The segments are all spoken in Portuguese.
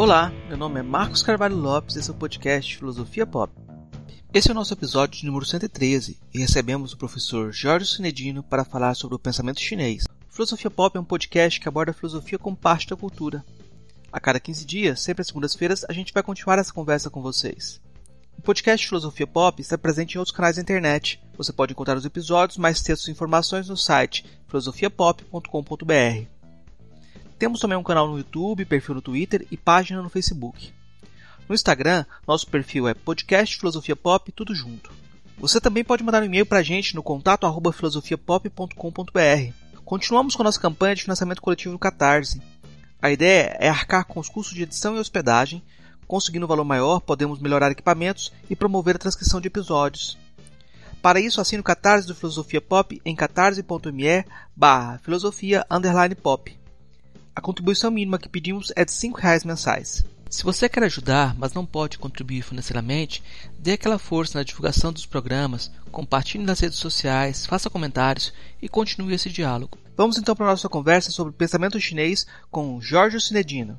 Olá, meu nome é Marcos Carvalho Lopes e esse é o podcast Filosofia Pop. Esse é o nosso episódio número 113 e recebemos o professor Jorge Sinedino para falar sobre o pensamento chinês. Filosofia Pop é um podcast que aborda a filosofia como parte da cultura. A cada 15 dias, sempre às segundas-feiras, a gente vai continuar essa conversa com vocês. O podcast Filosofia Pop está presente em outros canais da internet. Você pode encontrar os episódios, mais textos e informações no site filosofiapop.com.br. Temos também um canal no YouTube, perfil no Twitter e página no Facebook. No Instagram, nosso perfil é podcast Filosofia Pop, tudo junto. Você também pode mandar um e-mail para a gente no contato arroba filosofiapop.com.br. Continuamos com a nossa campanha de financiamento coletivo no Catarse. A ideia é arcar com os custos de edição e hospedagem. Conseguindo um valor maior, podemos melhorar equipamentos e promover a transcrição de episódios. Para isso, assine o Catarse do Filosofia Pop em catarse.me barra filosofia pop. A contribuição mínima que pedimos é de R$ reais mensais. Se você quer ajudar, mas não pode contribuir financeiramente, dê aquela força na divulgação dos programas, compartilhe nas redes sociais, faça comentários e continue esse diálogo. Vamos então para a nossa conversa sobre pensamento chinês com Jorge Sinedino.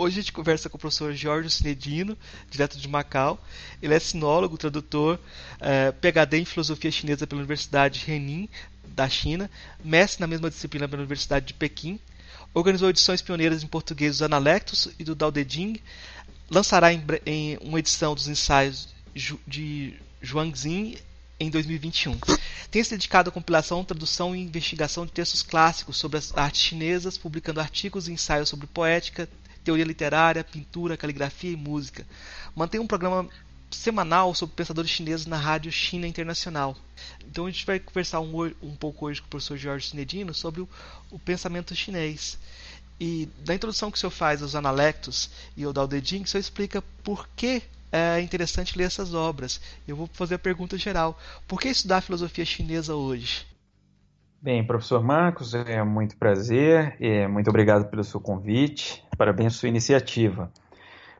Hoje a gente conversa com o professor Jorge Sinedino, direto de Macau. Ele é sinólogo, tradutor, é, PhD em filosofia chinesa pela Universidade Renmin, da China, mestre na mesma disciplina pela Universidade de Pequim. Organizou edições pioneiras em português dos Analectos e do Dao De Jing. Lançará em, em uma edição dos ensaios de Zhuangzin em 2021. Tem se dedicado à compilação, tradução e investigação de textos clássicos sobre as artes chinesas, publicando artigos e ensaios sobre poética, teoria literária, pintura, caligrafia e música. Mantém um programa semanal sobre pensadores chineses na rádio China Internacional. Então a gente vai conversar um, um pouco hoje com o professor Jorge Sinedino sobre o, o pensamento chinês. E da introdução que o senhor faz aos analectos e ao Dao De Jing, o senhor explica por que é interessante ler essas obras. Eu vou fazer a pergunta geral. Por que estudar filosofia chinesa hoje? Bem, professor Marcos, é muito prazer, e muito obrigado pelo seu convite, parabéns sua iniciativa.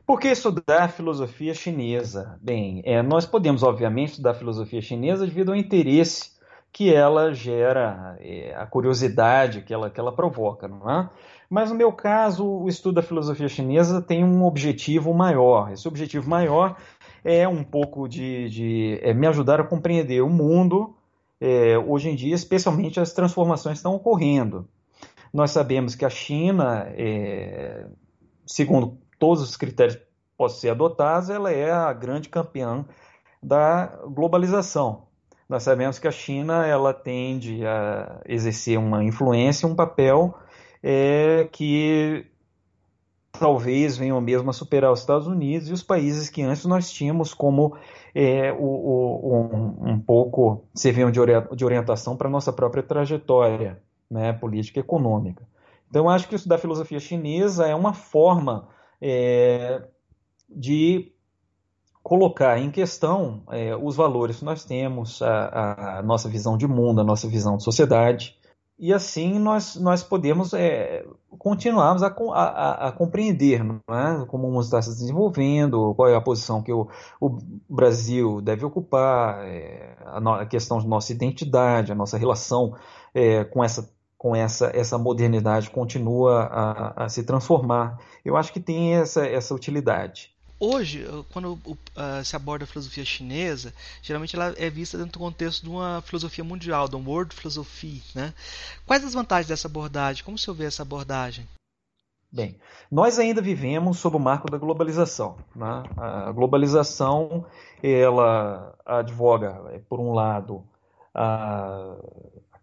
Por que estudar filosofia chinesa? Bem, é, nós podemos, obviamente, estudar filosofia chinesa devido ao interesse que ela gera, é, a curiosidade que ela, que ela provoca, não é? Mas no meu caso, o estudo da filosofia chinesa tem um objetivo maior. Esse objetivo maior é um pouco de, de é me ajudar a compreender o mundo é, hoje em dia, especialmente as transformações estão ocorrendo. Nós sabemos que a China, é, segundo todos os critérios que possam ser adotados, ela é a grande campeã da globalização. Nós sabemos que a China ela tende a exercer uma influência, um papel é, que talvez venham mesmo a superar os Estados Unidos e os países que antes nós tínhamos como é, o, o, um, um, pouco serviam de orientação para a nossa própria trajetória né, política econômica. Então, acho que isso da filosofia chinesa é uma forma é, de colocar em questão é, os valores que nós temos, a, a, nossa visão de mundo, a nossa visão de sociedade, e assim nós, nós podemos é, continuarmos a, a, a compreender é? como o mundo está se desenvolvendo, qual é a posição que o, o Brasil deve ocupar, é, a, no, a, questão de nossa identidade, a nossa relação é, com essa com essa, essa modernidade continua a, a se transformar. Eu acho que tem essa, essa utilidade. Hoje, quando uh, se aborda a filosofia chinesa, geralmente ela é vista dentro do contexto de uma filosofia mundial, de uma world philosophy. Né? Quais as vantagens dessa abordagem? Como senhor vê essa abordagem? Bem, nós ainda vivemos sob o marco da globalização. Né? A globalização, ela advoga, por um lado, a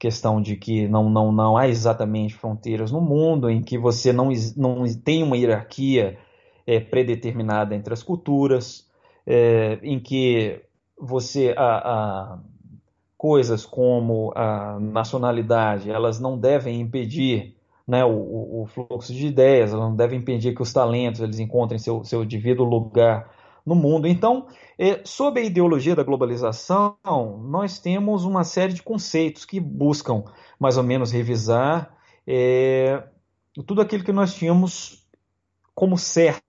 questão de que não, não, não há exatamente fronteiras no mundo, em que você não, não tem uma hierarquia é, predeterminada entre as culturas, é, em que você a, a, coisas como a nacionalidade elas não devem impedir né, o, o, fluxo de ideias, elas não devem impedir que os talentos eles encontrem seu, seu devido lugar no mundo. Então, é, sob a ideologia da globalização, nós temos uma série de conceitos que buscam mais ou menos revisar é, tudo aquilo que nós tínhamos como certo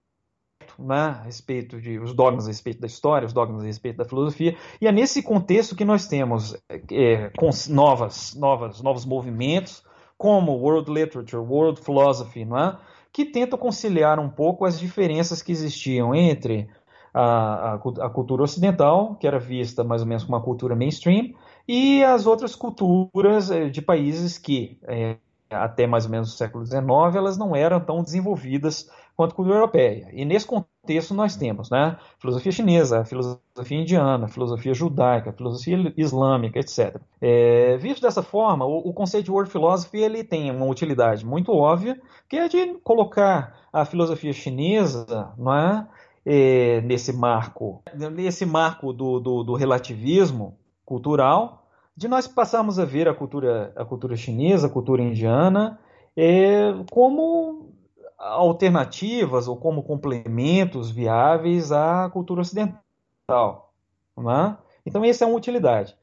né, a respeito de os dogmas a respeito da história, os dogmas a respeito da filosofia, e é nesse contexto que nós temos é, novas, novas, novos movimentos, como World Literature, World Philosophy, não é? que tentam conciliar um pouco as diferenças que existiam entre a, a, cultura ocidental, que era vista mais ou menos como uma cultura mainstream, e as outras culturas eh, de países que, é, até mais ou menos o século XIX, elas não eram tão desenvolvidas quanto a cultura europeia. E nesse contexto nós temos né, filosofia chinesa, filosofia indiana, filosofia judaica, filosofia islâmica, etc. É, visto dessa forma, o, o, conceito de world philosophy ele tem uma utilidade muito óbvia, que é de colocar a filosofia chinesa não é, é nesse marco, nesse marco do, do, do relativismo cultural, de nós passarmos a ver a cultura, a cultura chinesa, a cultura indiana, é, como alternativas ou como complementos viáveis à cultura ocidental. Né? Então, essa é uma utilidade.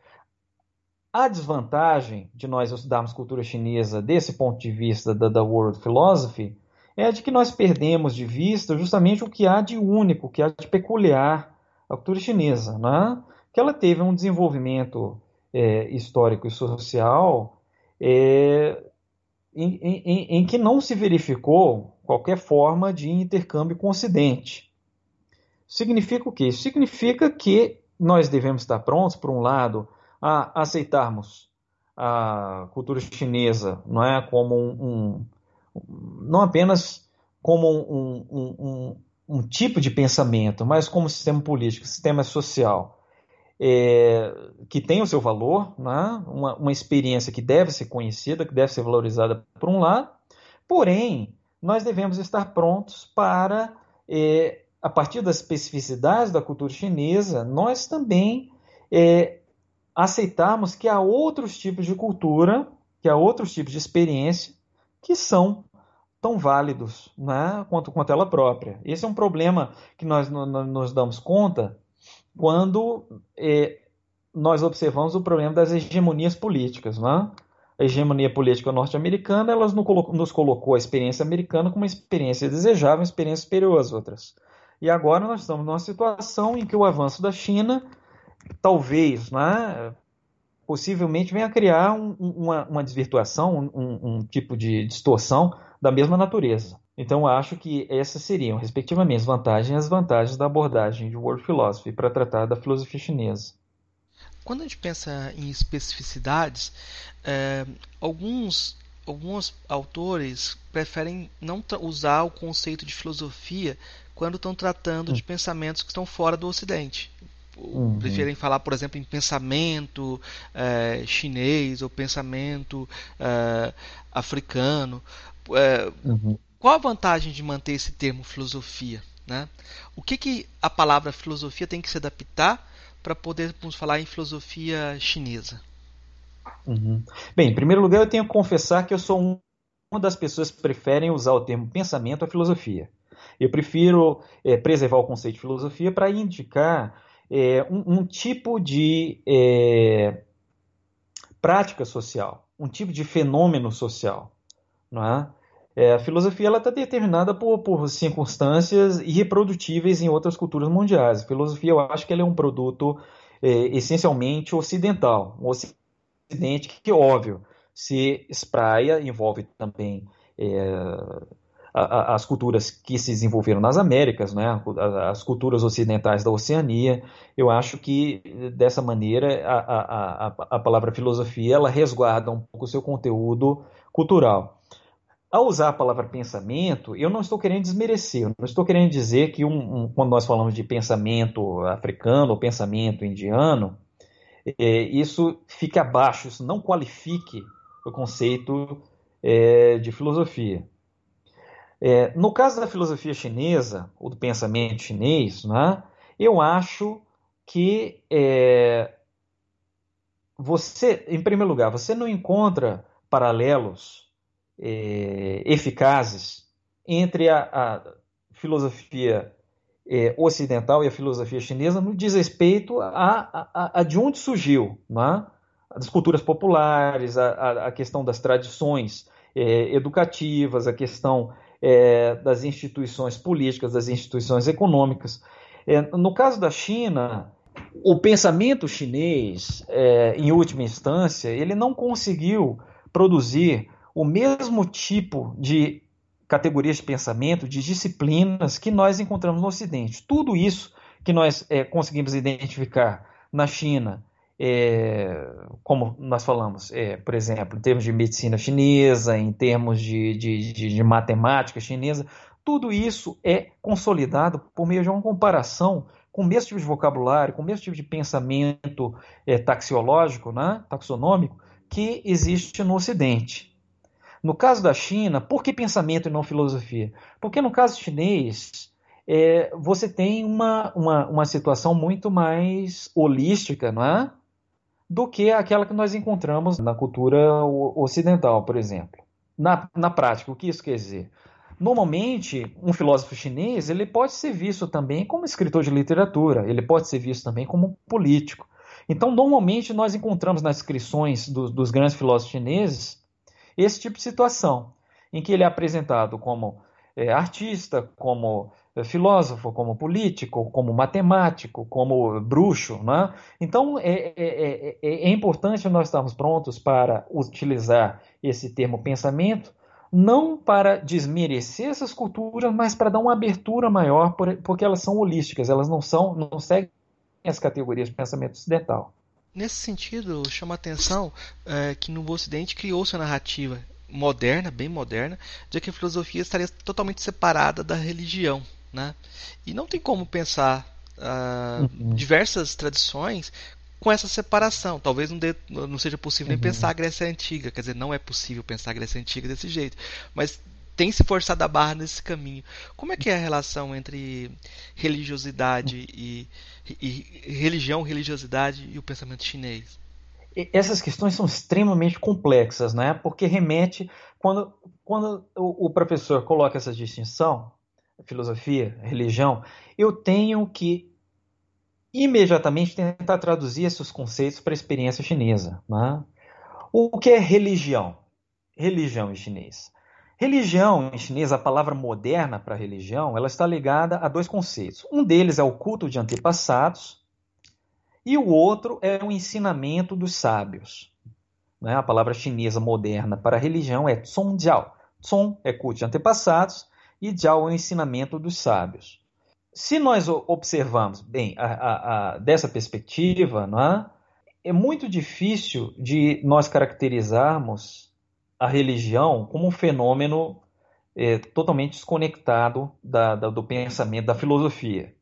A desvantagem de nós estudarmos cultura chinesa desse ponto de vista da, da World Philosophy é de que nós perdemos de vista justamente o que há de único, o que há de peculiar à cultura chinesa. Né? Que ela teve um desenvolvimento é, histórico e social é, em, em, em que não se verificou qualquer forma de intercâmbio com o Ocidente. Significa o quê? Significa que nós devemos estar prontos, por um lado, a aceitarmos a cultura chinesa não é como um, um não apenas como um, um, um, tipo de pensamento, mas como sistema político, sistema social é, que tem o seu valor, né? uma, uma experiência que deve ser conhecida, que deve ser valorizada por um lado, porém nós devemos estar prontos para, é, a partir das especificidades da cultura chinesa, nós também é, aceitarmos que há outros tipos de cultura, que há outros tipos de experiência que são tão válidos né, quanto, quanto ela própria. Esse é um problema que nós nos damos conta quando é, nós observamos o problema das hegemonias políticas. Né? a hegemonia política norte-americana, ela nos colocou a experiência americana como uma experiência desejável, uma experiência superior às outras. E agora nós estamos numa situação em que o avanço da China, talvez, né, possivelmente venha a criar um, uma, uma, desvirtuação, um, um, tipo de distorção da mesma natureza. Então, acho que essas seriam, respectivamente, as vantagens e as vantagens da abordagem de World Philosophy para tratar da filosofia chinesa. Quando a gente pensa em especificidades, é, alguns, alguns autores preferem não usar o conceito de filosofia quando estão tratando de hum. pensamentos que estão fora do Ocidente. Uhum. Preferem falar, por exemplo, em pensamento é, chinês ou pensamento é, africano. É, uhum. Qual a vantagem de manter esse termo filosofia? Né? O que, que a palavra filosofia tem que se adaptar para podermos falar em filosofia chinesa? Uhum. Bem, em primeiro lugar, eu tenho que confessar que eu sou um, uma das pessoas que preferem usar o termo pensamento à filosofia. Eu prefiro é, preservar o conceito de filosofia para indicar é, um, um, tipo de é, prática social, um tipo de fenômeno social. Não é? É, a filosofia está determinada por, por, circunstâncias irreprodutíveis em outras culturas mundiais. A filosofia, eu acho que ela é um produto é, essencialmente ocidental. Um ocidente que, óbvio, se espraia, envolve também é, a, a, as culturas que se desenvolveram nas Américas, né? as culturas ocidentais da Oceania. Eu acho que, dessa maneira, a, a palavra filosofia ela resguarda um pouco o seu conteúdo cultural. Ao usar a palavra pensamento, eu não estou querendo desmerecer, eu não estou querendo dizer que um, um, quando nós falamos de pensamento africano ou pensamento indiano, é, isso fique abaixo, isso não qualifique o conceito é, de filosofia. É, no caso da filosofia chinesa, ou do pensamento chinês, né, eu acho que é, você, em primeiro lugar, você não encontra paralelos é, eficazes entre a, a filosofia é, ocidental e a filosofia chinesa no diz respeito a, a, a de onde surgiu, né? das culturas populares, a, a, questão das tradições é, educativas, a questão é, das instituições políticas, das instituições econômicas. É, no caso da China, o pensamento chinês, é, em última instância, ele não conseguiu produzir o mesmo tipo de categorias de pensamento, de disciplinas que nós encontramos no Ocidente. Tudo isso que nós é, conseguimos identificar na China, é, como nós falamos, é, por exemplo, em termos de medicina chinesa, em termos de, de, de, de, matemática chinesa, tudo isso é consolidado por meio de uma comparação com o mesmo tipo de vocabulário, com o mesmo tipo de pensamento é, taxiológico, né, taxonômico, que existe no Ocidente. No caso da China, por que pensamento e não filosofia? Porque no caso chinês, é, você tem uma, uma, uma situação muito mais holística, não é? Do que aquela que nós encontramos na cultura ocidental, por exemplo. Na, na prática, o que isso quer dizer? Normalmente, um filósofo chinês ele pode ser visto também como escritor de literatura, ele pode ser visto também como político. Então, normalmente, nós encontramos nas inscrições do, dos grandes filósofos chineses esse tipo de situação, em que ele é apresentado como é, artista, como filósofo, como político, como matemático, como bruxo. Né? Então, é, é, é, é importante nós estarmos prontos para utilizar esse termo pensamento não para desmerecer essas culturas, mas para dar uma abertura maior, porque elas são holísticas, elas não são, não seguem as categorias de pensamento ocidental. Nesse sentido, chama a atenção é, que no Ocidente criou-se a narrativa moderna, bem moderna, de que a filosofia estaria totalmente separada da religião. Né? E não tem como pensar uh, uhum. diversas tradições com essa separação. Talvez não, dê, não seja possível uhum. nem pensar a Grécia Antiga, quer dizer, não é possível pensar a Grécia Antiga desse jeito. Mas tem se forçado a barra nesse caminho. Como é que é a relação entre religiosidade e, e, e religião, religiosidade e o pensamento chinês? Essas questões são extremamente complexas, né? Porque remete quando, quando o, o professor coloca essa distinção, filosofia, religião, eu tenho que imediatamente tentar traduzir esses conceitos para a experiência chinesa. Né? O que é religião? Religião em chinês. Religião em chinês, a palavra moderna para religião, ela está ligada a dois conceitos. Um deles é o culto de antepassados e o outro é o ensinamento dos sábios. Né? A palavra chinesa moderna para religião é Zhongjiao. Zong é culto de antepassados é o ensinamento dos sábios se nós observamos bem a, a, a, dessa perspectiva, é? é muito difícil de nós caracterizarmos a religião como um fenômeno é, totalmente desconectado da, da, do pensamento, da filosofia.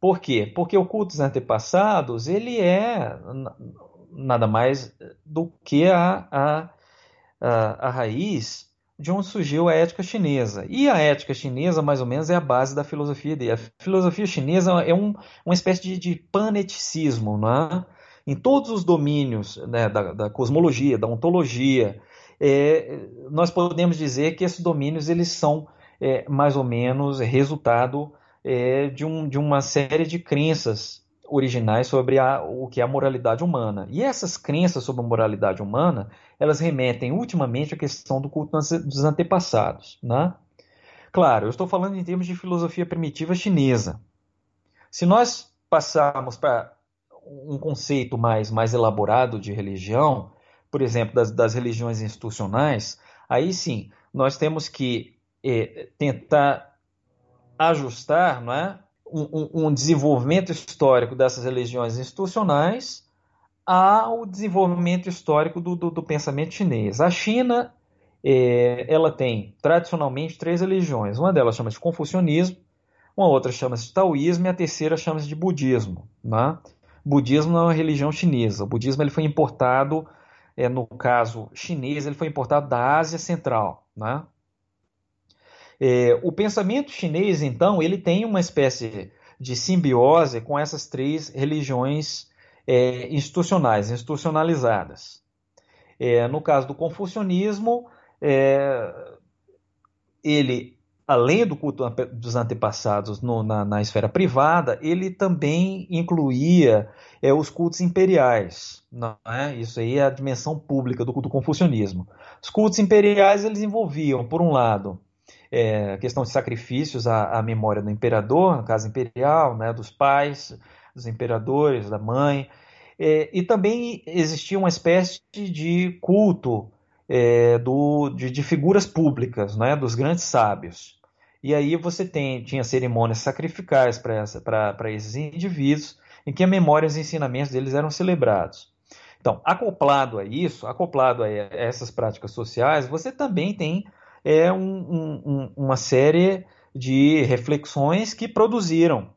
Por quê? Porque o culto dos antepassados ele é nada mais do que a, a, a, a raiz de onde surgiu a ética chinesa. E a ética chinesa, mais ou menos, é a base da filosofia dele. A filosofia chinesa é um, uma espécie de, de paneticismo, é? em todos os domínios né, da, da, cosmologia, da ontologia. É, nós podemos dizer que esses domínios eles são é, mais ou menos resultado é, de, um, de uma série de crenças originais sobre a, o que é a moralidade humana. E essas crenças sobre a moralidade humana, elas remetem ultimamente à questão do culto dos antepassados. Né? Claro, eu estou falando em termos de filosofia primitiva chinesa. Se nós passarmos para um conceito mais, mais elaborado de religião, por exemplo, das, das religiões institucionais, aí sim, nós temos que eh, tentar ajustar não é, um, um desenvolvimento histórico dessas religiões institucionais ao desenvolvimento histórico do, do, do pensamento chinês. A China é, ela tem tradicionalmente três religiões. Uma delas chama-se confucionismo, uma outra chama-se taoísmo e a terceira chama-se de budismo. Né? budismo não é uma religião chinesa. O budismo ele foi importado, é, no caso chinês, ele foi importado da Ásia Central. Né? É, o pensamento chinês, então, ele tem uma espécie de simbiose com essas três religiões é, institucionais, institucionalizadas. É, no caso do confucionismo, é, ele, além do culto dos antepassados no, na, na, esfera privada, ele também incluía é, os cultos imperiais. É? Isso aí é a dimensão pública do culto confucionismo. Os cultos imperiais eles envolviam, por um lado, é, questão de sacrifícios à, à, memória do imperador, na casa imperial, né, dos pais, dos imperadores, da mãe. É, e também existia uma espécie de culto é, do, de, de, figuras públicas, né, dos grandes sábios. E aí você tem, tinha cerimônias sacrificais para esses indivíduos, em que a memória e os ensinamentos deles eram celebrados. Então, acoplado a isso, acoplado a essas práticas sociais, você também tem é, um, um, uma série de reflexões que produziram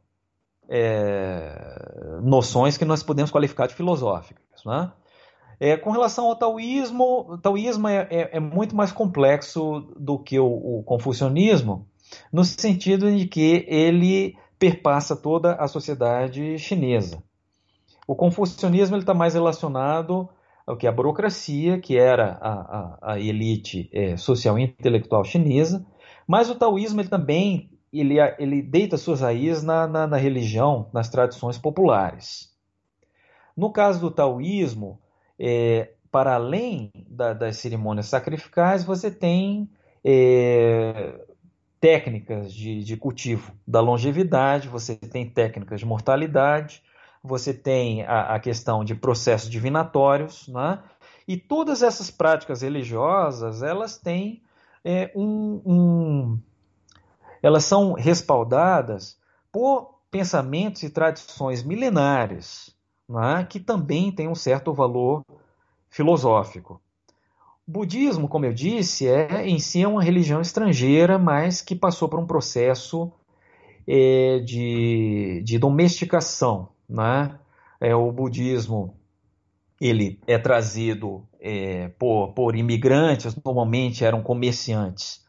é, noções que nós podemos qualificar de filosóficas. Né? É, com relação ao taoísmo, o taoísmo é, é, é muito mais complexo do que o, o, confucionismo, no sentido de que ele perpassa toda a sociedade chinesa. O confucionismo está mais relacionado que a burocracia, que era a, a, a elite é, social e intelectual chinesa, mas o taoísmo ele também ele, ele deita suas raízes na, na, na religião, nas tradições populares. No caso do taoísmo, é, para além da, das cerimônias sacrificais, você tem é, técnicas de, de, cultivo da longevidade, você tem técnicas de mortalidade, você tem a, a questão de processos divinatórios, né? e todas essas práticas religiosas, elas têm é, um, um, elas são respaldadas por pensamentos e tradições milenares, né? que também têm um certo valor filosófico. O budismo, como eu disse, é em si é uma religião estrangeira, mas que passou por um processo é, de, de domesticação, né? É, o budismo ele é trazido é, por, por imigrantes, normalmente eram comerciantes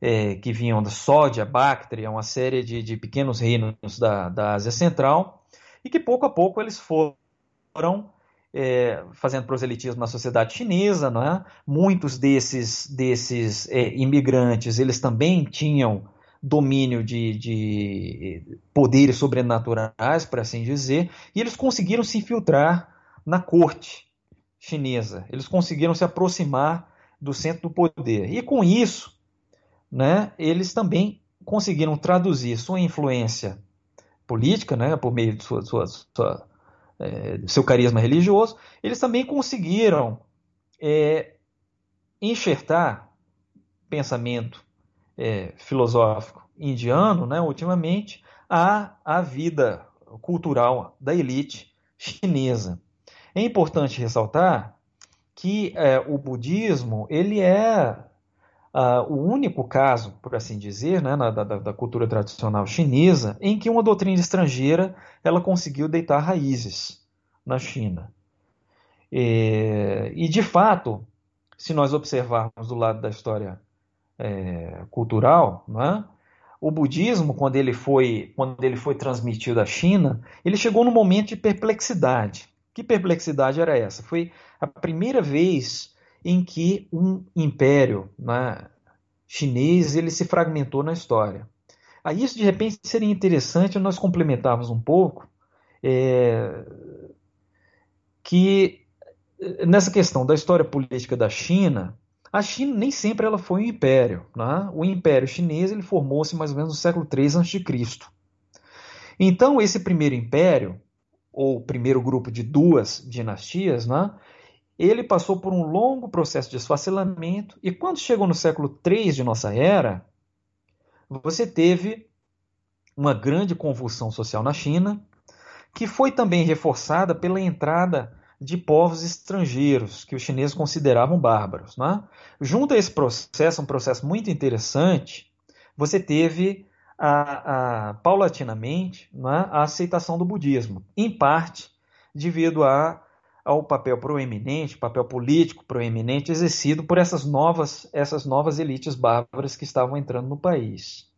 é, que vinham da Sódia, Bactria, uma série de, de pequenos reinos da, da Ásia Central, e que pouco a pouco eles foram é, fazendo proselitismo na sociedade chinesa. Não é? Muitos desses, desses é, imigrantes eles também tinham domínio de, de poderes sobrenaturais, por assim dizer, e eles conseguiram se infiltrar na corte chinesa. Eles conseguiram se aproximar do centro do poder. E com isso, né, eles também conseguiram traduzir sua influência política, né, por meio de sua, sua, sua é, seu carisma religioso, eles também conseguiram é, enxertar pensamento é, filosófico indiano, né, ultimamente, à, à vida cultural da elite chinesa. É importante ressaltar que é, o budismo ele é uh, o único caso, por assim dizer, né, na, da, da, cultura tradicional chinesa, em que uma doutrina estrangeira ela conseguiu deitar raízes na China. E, e de fato, se nós observarmos do lado da história é, cultural, né, o budismo, quando ele, foi, quando ele foi transmitido à China, ele chegou num momento de perplexidade. Que perplexidade era essa? Foi a primeira vez em que um império né, chinês ele se fragmentou na história. Aí isso de repente seria interessante nós complementarmos um pouco é, que nessa questão da história política da China, a China nem sempre ela foi um império. Né? O Império Chinês ele formou-se mais ou menos no século III a.C. Então esse primeiro império, ou primeiro grupo de duas dinastias, né, ele passou por um longo processo de esfacelamento e quando chegou no século III de nossa era, você teve uma grande convulsão social na China, que foi também reforçada pela entrada de povos estrangeiros, que os chineses consideravam bárbaros. Né? Junto a esse processo, um processo muito interessante, você teve a, a, paulatinamente né, a aceitação do budismo, em parte devido a ao papel proeminente, papel político proeminente exercido por essas novas, essas novas elites bárbaras que estavam entrando no país.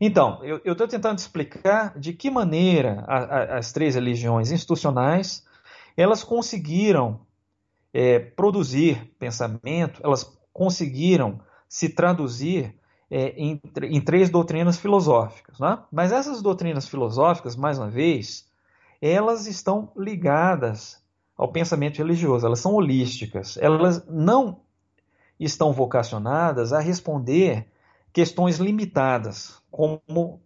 Então, eu estou tentando explicar de que maneira a, as três religiões institucionais elas conseguiram é, produzir pensamento, elas conseguiram se traduzir é, em, em, três doutrinas filosóficas. Né? Mas essas doutrinas filosóficas, mais uma vez, elas estão ligadas ao pensamento religioso, elas são holísticas, elas não estão vocacionadas a responder questões limitadas, como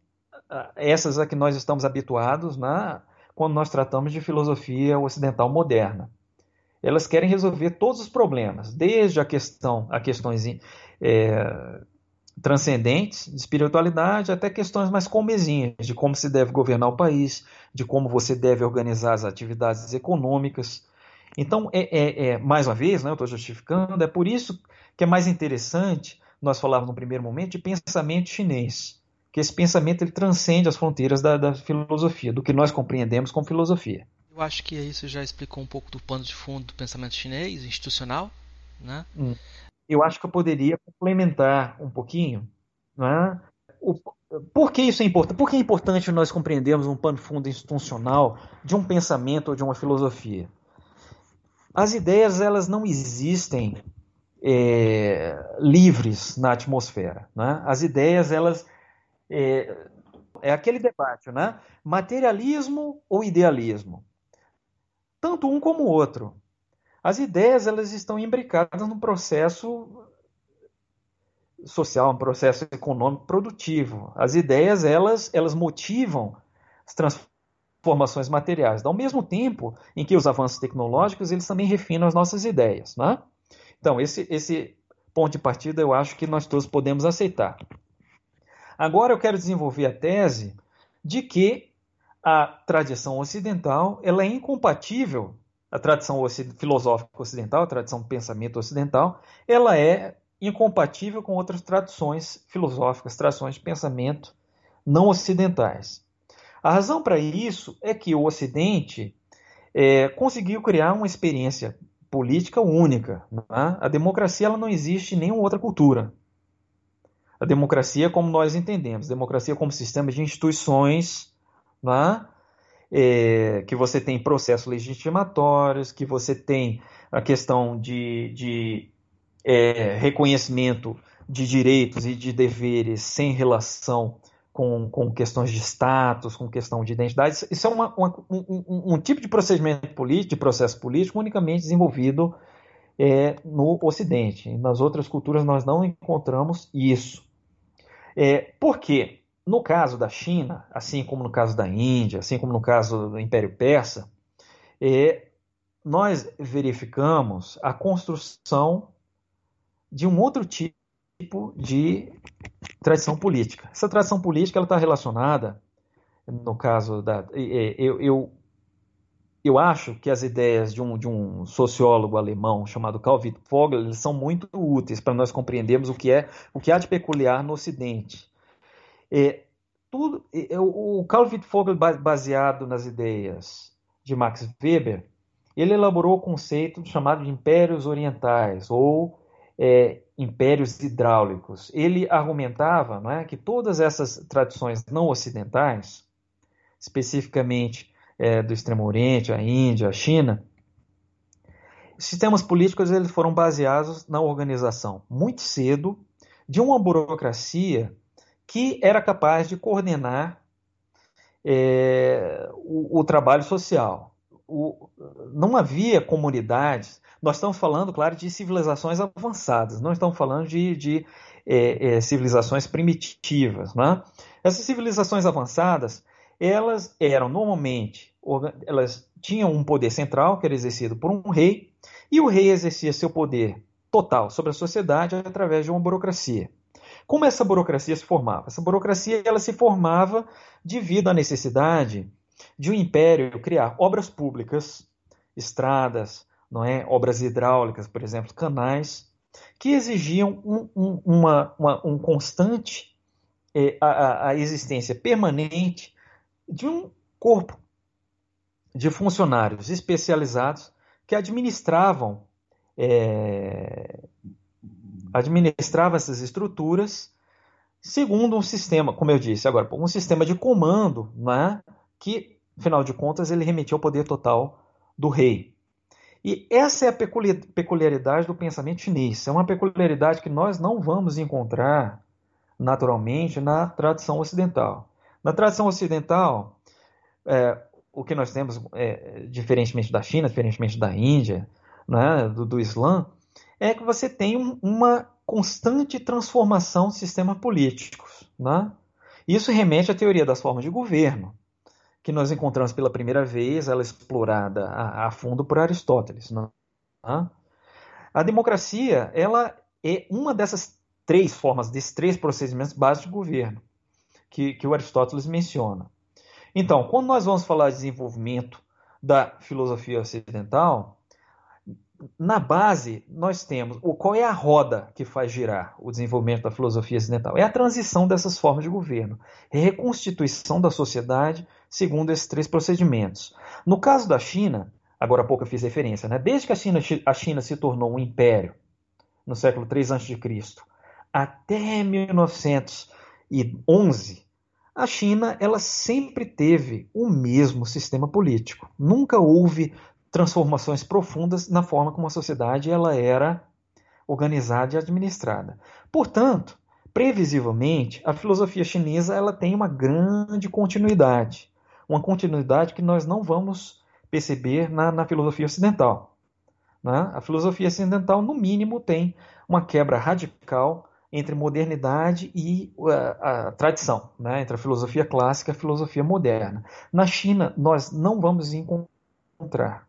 ah, essas a que nós estamos habituados né, quando nós tratamos de filosofia ocidental moderna. Elas querem resolver todos os problemas, desde a questão a questões é, transcendentes de espiritualidade até questões mais comezinhas de como se deve governar o país, de como você deve organizar as atividades econômicas. Então, é, é, é mais uma vez, né, eu estou justificando, é por isso que é mais interessante nós falávamos no primeiro momento de pensamento chinês, que esse pensamento ele transcende as fronteiras da, da filosofia, do que nós compreendemos como filosofia. Eu acho que isso já explicou um pouco do pano de fundo do pensamento chinês, institucional, né? Hum. Eu acho que eu poderia complementar um pouquinho, né? O, por que isso é importante? Por que é importante nós compreendermos um pano de fundo institucional de um pensamento ou de uma filosofia? As ideias elas não existem é, livres na atmosfera. Né? As ideias, elas. É, é aquele debate, né? Materialismo ou idealismo? Tanto um como o outro. As ideias, elas estão imbricadas num processo social, um processo econômico produtivo. As ideias, elas, elas motivam as transformações materiais. Ao mesmo tempo em que os avanços tecnológicos, eles também refinam as nossas ideias, né? Então, esse, esse ponto de partida eu acho que nós todos podemos aceitar. Agora eu quero desenvolver a tese de que a tradição ocidental ela é incompatível, a tradição filosófica ocidental, a tradição pensamento ocidental, ela é incompatível com outras tradições filosóficas, tradições de pensamento não ocidentais. A razão para isso é que o Ocidente é, conseguiu criar uma experiência política única. Né? A democracia ela não existe em nenhuma outra cultura. A democracia, como nós entendemos, democracia como sistema de instituições, né? é, que você tem processos legitimatórios, que você tem a questão de, de é, reconhecimento de direitos e de deveres sem relação com, com questões de status, com questão de identidade. Isso é uma, uma, um, um, tipo de procedimento político, de processo político unicamente desenvolvido é, no Ocidente. Nas outras culturas nós não encontramos isso. É, por quê? No caso da China, assim como no caso da Índia, assim como no caso do Império Persa, é, nós verificamos a construção de um outro tipo de tradição política. Essa tradição política está relacionada, no caso da. Eu, eu, eu acho que as ideias de um, de um sociólogo alemão chamado Karl Wittfogel são muito úteis para nós compreendermos o que é o que há de peculiar no Ocidente. É, tudo, é, o Karl Wittfogel, baseado nas ideias de Max Weber, ele elaborou o conceito chamado de impérios orientais, ou é, impérios hidráulicos. Ele argumentava não é, que todas essas tradições não ocidentais, especificamente é, do Extremo Oriente, a Índia, a China, sistemas políticos eles foram baseados na organização muito cedo de uma burocracia que era capaz de coordenar é, o, o, trabalho social. O, não havia comunidades nós estamos falando, claro, de civilizações avançadas, não estamos falando de, de é, é, civilizações primitivas. Né? Essas civilizações avançadas, elas eram normalmente, elas tinham um poder central que era exercido por um rei, e o rei exercia seu poder total sobre a sociedade através de uma burocracia. Como essa burocracia se formava? Essa burocracia ela se formava devido à necessidade de um império criar obras públicas, estradas, não é? obras hidráulicas, por exemplo, canais, que exigiam um, um, uma, uma, um constante, é, a, a existência permanente de um corpo de funcionários especializados que administravam é, administravam essas estruturas segundo um sistema, como eu disse agora, um sistema de comando, né, que, afinal de contas, ele remetia ao poder total do rei. E essa é a peculiaridade do pensamento chinês. É uma peculiaridade que nós não vamos encontrar naturalmente na tradição ocidental. Na tradição ocidental, é, o que nós temos, é, diferentemente da China, diferentemente da Índia, né, do, do Islã, é que você tem uma constante transformação de sistemas políticos. Né? Isso remete à teoria das formas de governo, que nós encontramos pela primeira vez, ela explorada a, a fundo por Aristóteles. Né? A democracia ela é uma dessas três formas, desses três procedimentos básicos de governo que, que o Aristóteles menciona. Então, quando nós vamos falar de desenvolvimento da filosofia ocidental, na base nós temos o qual é a roda que faz girar o desenvolvimento da filosofia ocidental? É a transição dessas formas de governo, é reconstituição da sociedade segundo esses três procedimentos. No caso da China, agora há pouco eu fiz referência, né? desde que a China, a China se tornou um império no século III a.C., até 1911, a China ela sempre teve o mesmo sistema político. Nunca houve transformações profundas na forma como a sociedade ela era organizada e administrada. Portanto, previsivelmente, a filosofia chinesa ela tem uma grande continuidade, uma continuidade que nós não vamos perceber na, na filosofia ocidental. Né? A filosofia ocidental, no mínimo, tem uma quebra radical entre modernidade e a, uh, a tradição, né? entre a filosofia clássica e a filosofia moderna. Na China, nós não vamos encontrar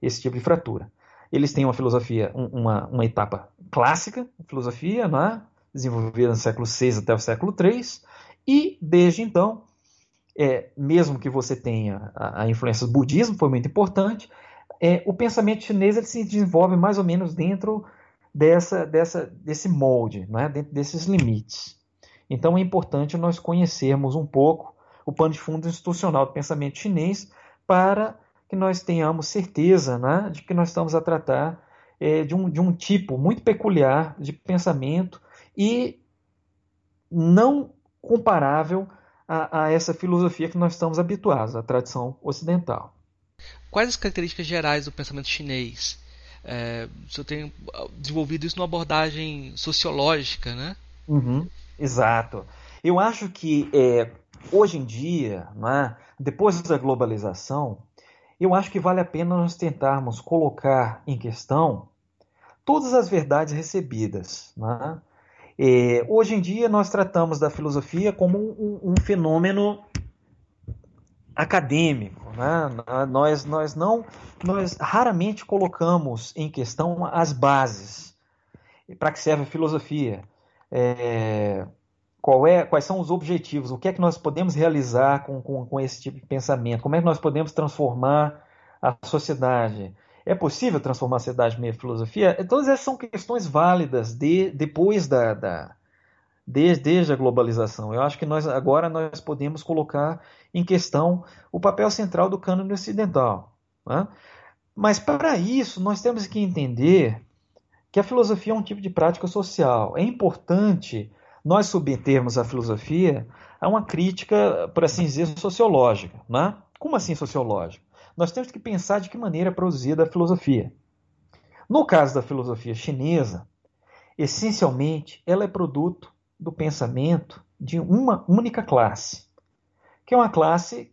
esse tipo de fratura. Eles têm uma filosofia, uma, uma etapa clássica, filosofia, né? desenvolvida no século VI até o século III, e desde então, é, mesmo que você tenha a, a influência do budismo, foi muito importante, é, o pensamento chinês ele se desenvolve mais ou menos dentro dessa, dessa, desse molde, né, dentro desses limites. Então é importante nós conhecermos um pouco o pano de fundo institucional do pensamento chinês para que nós tenhamos certeza né, de que nós estamos a tratar é, de, um, de um tipo muito peculiar de pensamento e não comparável a, a essa filosofia que nós estamos habituados, a tradição ocidental. Quais as características gerais do pensamento chinês? É, eu tenho desenvolvido isso numa abordagem sociológica, né? Uhum, exato. Eu acho que é, hoje em dia, né, depois da globalização, eu acho que vale a pena nós tentarmos colocar em questão todas as verdades recebidas. Né? É, hoje em dia nós tratamos da filosofia como um, um fenômeno acadêmico. Né? Nós, nós, não, nós raramente colocamos em questão as bases para que serve a filosofia. É, qual é, quais são os objetivos? O que é que nós podemos realizar com, com, com esse tipo de pensamento? Como é que nós podemos transformar a sociedade? É possível transformar a sociedade meio filosofia? Todas essas são questões válidas de, depois da, da, desde, desde a globalização. Eu acho que nós agora nós podemos colocar em questão o papel central do cânone ocidental. Né? Mas para isso nós temos que entender que a filosofia é um tipo de prática social. É importante nós submetermos a filosofia a uma crítica, por assim dizer, sociológica. Né? Como assim sociológica? Nós temos que pensar de que maneira é produzida a filosofia. No caso da filosofia chinesa, essencialmente ela é produto do pensamento de uma única classe, que é uma classe,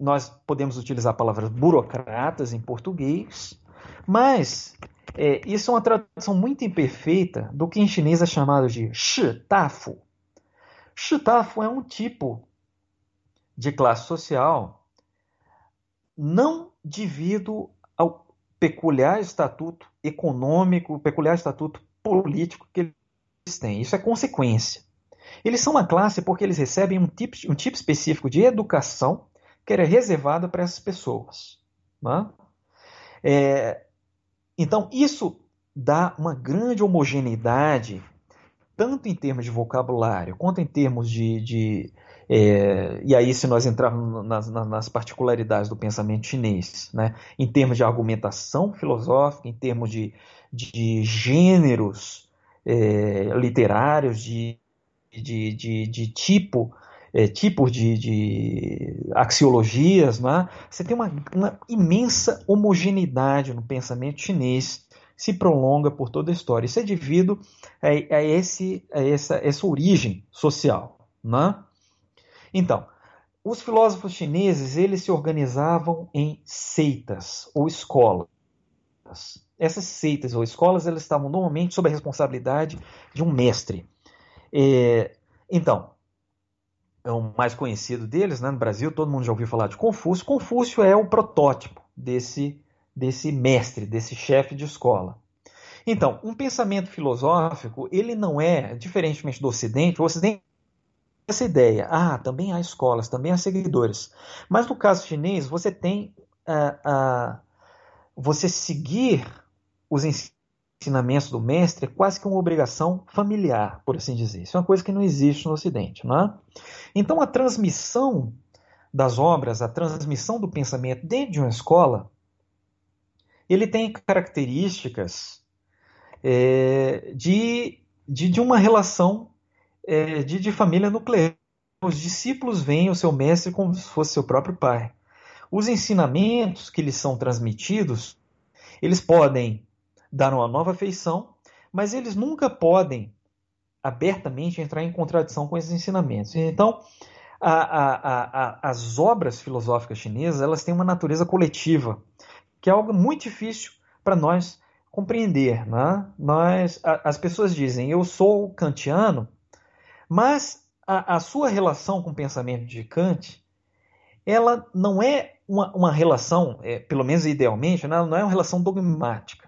nós podemos utilizar a palavra burocratas em português, mas é, isso é uma tradução muito imperfeita do que em chinês é chamado de shitafu. Shitafu é um tipo de classe social não devido ao peculiar estatuto econômico, peculiar estatuto político que Isso é consequência. Eles são uma classe porque eles recebem um tipo, um tipo específico de educação que era reservada para essas pessoas. Né? É, então, isso dá uma grande homogeneidade, tanto em termos de vocabulário, quanto em termos de. de é, e aí, se nós entrarmos nas, nas, particularidades do pensamento chinês, né? em termos de argumentação filosófica, em termos de, de gêneros é, literários, de, de, de, de tipo, é, tipos de, de axiologias, né? você tem uma, uma imensa homogeneidade no pensamento chinês se prolonga por toda a história. Isso é devido a, a, esse, a essa, essa origem social. Né? Então, os filósofos chineses eles se organizavam em seitas ou escolas. Essas seitas ou escolas elas estavam normalmente sob a responsabilidade de um mestre. É, então, é o mais conhecido deles, né, no Brasil, todo mundo já ouviu falar de Confúcio. Confúcio é o protótipo desse, desse mestre, desse chefe de escola. Então, um pensamento filosófico, ele não é, diferentemente do Ocidente, o Ocidente essa ideia, ah, também há escolas, também há seguidores. Mas no caso chinês, você tem uh, uh, você seguir os ensinamentos do mestre é quase que uma obrigação familiar, por assim dizer. Isso é uma coisa que não existe no Ocidente. Não é? Então, a transmissão das obras, a transmissão do pensamento dentro de uma escola, ele tem características é, de, de, de, uma relação é, de, de família nuclear. Os discípulos veem o seu mestre como se fosse seu próprio pai. Os ensinamentos que lhes são transmitidos, eles podem dar uma nova feição, mas eles nunca podem abertamente entrar em contradição com esses ensinamentos. Então, a, a, a, as obras filosóficas chinesas elas têm uma natureza coletiva, que é algo muito difícil para nós compreender. Né? Nós, as pessoas dizem, eu sou kantiano, mas a, sua relação com o pensamento de Kant, ela não é uma, uma relação, é, pelo menos idealmente, né, não é uma relação dogmática.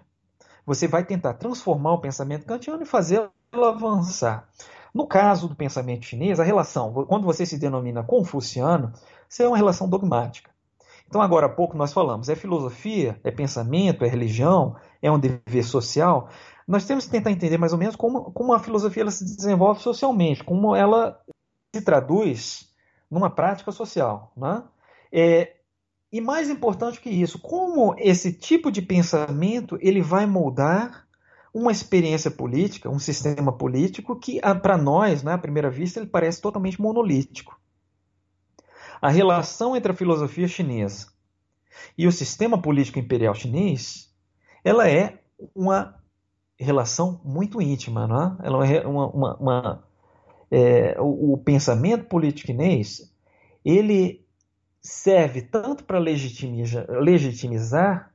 Você vai tentar transformar o pensamento kantiano e fazê-lo avançar. No caso do pensamento chinês, a relação, quando você se denomina confuciano, você é uma relação dogmática. Então, agora há pouco nós falamos, é filosofia, é pensamento, é religião, é um dever social. Nós temos que tentar entender mais ou menos como, como a filosofia ela se desenvolve socialmente, como ela se traduz numa prática social. Né? É, e mais importante que isso, como esse tipo de pensamento ele vai moldar uma experiência política, um sistema político que, ah, para nós, né, à primeira vista, ele parece totalmente monolítico. A relação entre a filosofia chinesa e o sistema político imperial chinês, ela é uma relação muito íntima, não é? Ela é uma, uma, uma é, o, o pensamento político chinês, ele serve tanto para legitimizar,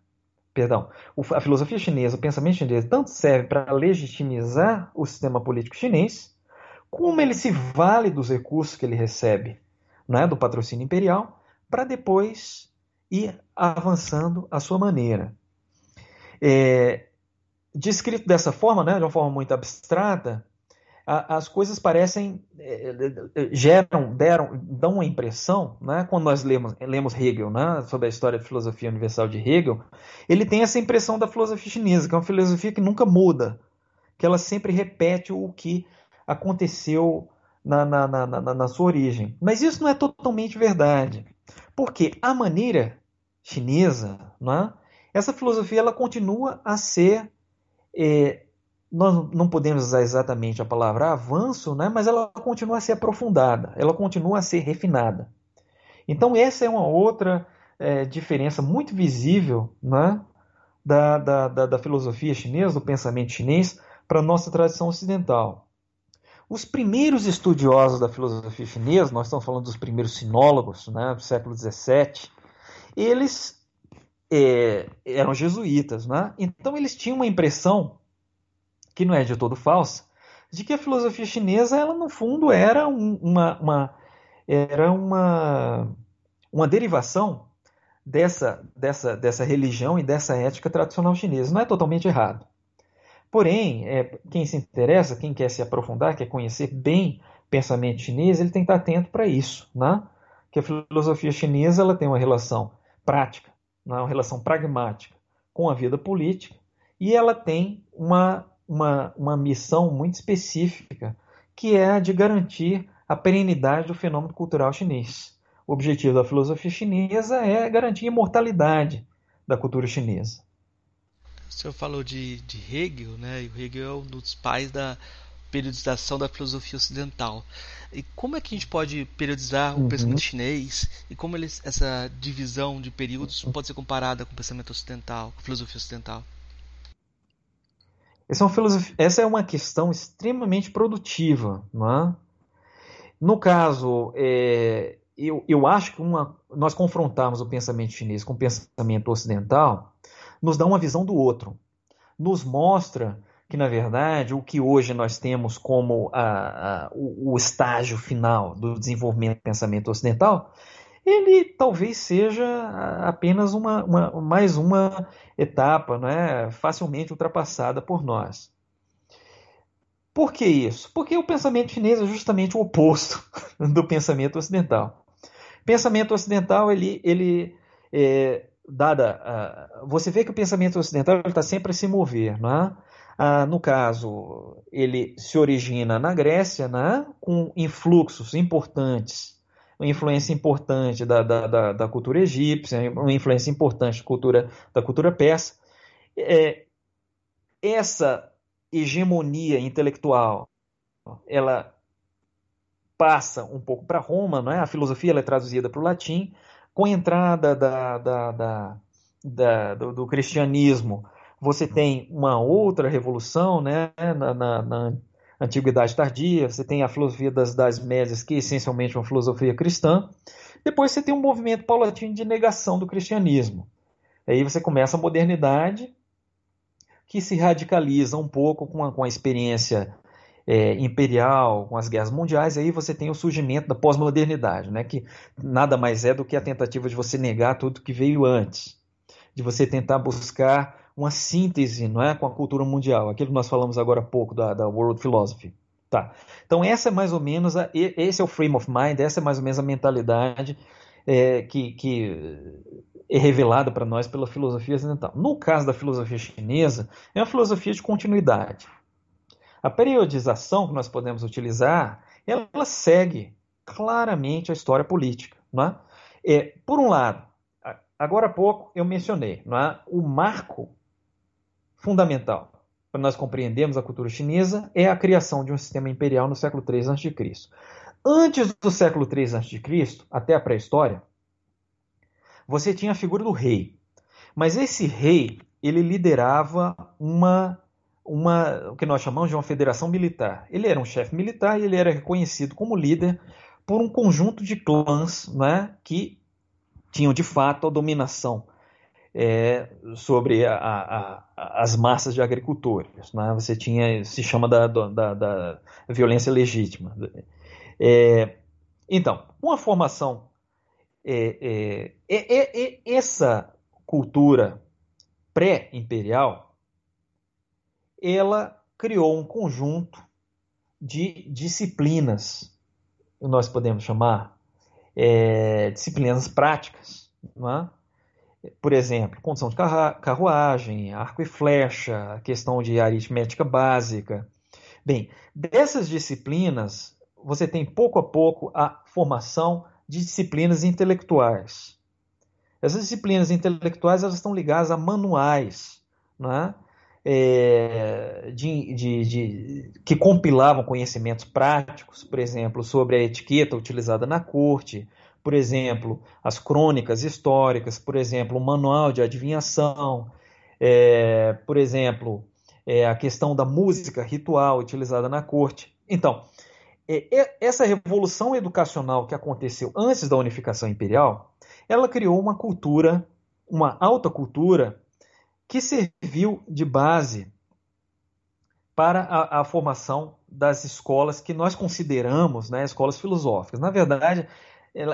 perdão, a filosofia chinesa, o pensamento chinês, tanto serve para legitimizar o sistema político chinês, como ele se vale dos recursos que ele recebe né, do patrocínio imperial, para depois ir avançando à sua maneira. É, descrito dessa forma, né, de uma forma muito abstrata, as coisas parecem é, é, é, geram deram dão uma impressão né? Quando nós lemos lemos Hegel né? Sobre a história da filosofia universal de Hegel ele tem essa impressão da filosofia chinesa que é uma filosofia que nunca muda que ela sempre repete o que aconteceu na, na, na, na, na sua origem. Mas isso não é totalmente verdade porque a maneira chinesa né, essa filosofia ela continua a ser é, nós não podemos usar exatamente a palavra avanço, né, mas ela continua a ser aprofundada, ela continua a ser refinada. Então, essa é uma outra é, diferença muito visível né, da, da, da, da filosofia chinesa, do pensamento chinês, para a nossa tradição ocidental. Os primeiros estudiosos da filosofia chinesa, nós estamos falando dos primeiros sinólogos né, do século XVII, eles é, eram jesuítas. Né? Então, eles tinham uma impressão que não é de todo falsa, de que a filosofia chinesa, ela no fundo era um, uma, uma, era uma, uma derivação dessa, dessa, dessa religião e dessa ética tradicional chinesa. Não é totalmente errado. Porém, é, quem se interessa, quem quer se aprofundar, quer conhecer bem o pensamento chinês, ele tem que estar atento para isso, né? que a filosofia chinesa ela tem uma relação prática, né? uma relação pragmática com a vida política, e ela tem uma uma, uma missão muito específica, que é a de garantir a perenidade do fenômeno cultural chinês. O objetivo da filosofia chinesa é garantir a imortalidade da cultura chinesa. O senhor falou de, de Hegel, né? E o Hegel é um dos pais da periodização da filosofia ocidental. E como é que a gente pode periodizar o uhum. pensamento chinês e como ele, essa divisão de períodos pode ser comparada com o pensamento ocidental, com a filosofia ocidental? Essa é essa é uma questão extremamente produtiva. Não é? No caso, é, eu, eu acho que uma, nós confrontarmos o pensamento chinês com o pensamento ocidental nos dá uma visão do outro. nos mostra que, na verdade, o que hoje nós temos como a, a, o, o estágio final do desenvolvimento do pensamento ocidental ele talvez seja apenas uma, uma, mais uma etapa não é, facilmente ultrapassada por nós. Por que isso? Porque o pensamento chinês é justamente o oposto do pensamento ocidental. Pensamento ocidental, ele, ele é, dada, uh, você vê que o pensamento ocidental está sempre a se mover, não é? Uh, no caso, ele se origina na Grécia, né, com influxos importantes uma influência importante da, da, da, da cultura egípcia, uma influência importante da cultura, da cultura persa. É, essa hegemonia intelectual, ela passa um pouco para Roma, não é? a filosofia é traduzida para o latim, com a entrada da, da, da, da do, do, cristianismo, você tem uma outra revolução né? na, na, na Antiguidade Tardia, você tem a filosofia das Idades Médias, que é essencialmente uma filosofia cristã. Depois você tem um movimento paulatino de negação do cristianismo. Aí você começa a modernidade, que se radicaliza um pouco com a, com a experiência é, imperial, com as guerras mundiais, aí você tem o surgimento da pós-modernidade, né, que nada mais é do que a tentativa de você negar tudo que veio antes, de você tentar buscar uma síntese não é, com a cultura mundial, aquilo que nós falamos agora há pouco da, da World Philosophy. Tá. Então, essa é mais ou menos, a, esse é o frame of mind, essa é mais ou menos a mentalidade é, que, que é revelada para nós pela filosofia ocidental. No caso da filosofia chinesa, é uma filosofia de continuidade. A periodização que nós podemos utilizar, ela, ela segue claramente a história política. Não é? É, por um lado, agora há pouco eu mencionei não é? o marco fundamental para nós compreendermos a cultura chinesa é a criação de um sistema imperial no século III a.C. Antes do século III a.C., até a pré-história, você tinha a figura do rei. Mas esse rei, ele liderava uma, uma o que nós chamamos de uma federação militar. Ele era um chefe militar e ele era reconhecido como líder por um conjunto de clãs né, que tinham de fato a dominação é, sobre a, a, a, as massas de agricultores. Né? Você tinha, se chama da, da, da violência legítima. É, então, uma formação, é, é, é, é essa cultura pré-imperial, ela criou um conjunto de disciplinas, nós podemos chamar disciplinas práticas, não é? Por exemplo, condução de carruagem, arco e flecha, questão de aritmética básica. Bem, dessas disciplinas, você tem pouco a pouco a formação de disciplinas intelectuais. Essas disciplinas intelectuais elas estão ligadas a manuais, né? É, de, de, de, que compilavam conhecimentos práticos, por exemplo, sobre a etiqueta utilizada na corte, por exemplo, as crônicas históricas, por exemplo, o manual de adivinhação, é, por exemplo, é, a questão da música ritual utilizada na corte. Então, é, essa revolução educacional que aconteceu antes da unificação imperial, ela criou uma cultura, uma alta cultura, que serviu de base para a, a, formação das escolas que nós consideramos né, escolas filosóficas. Na verdade,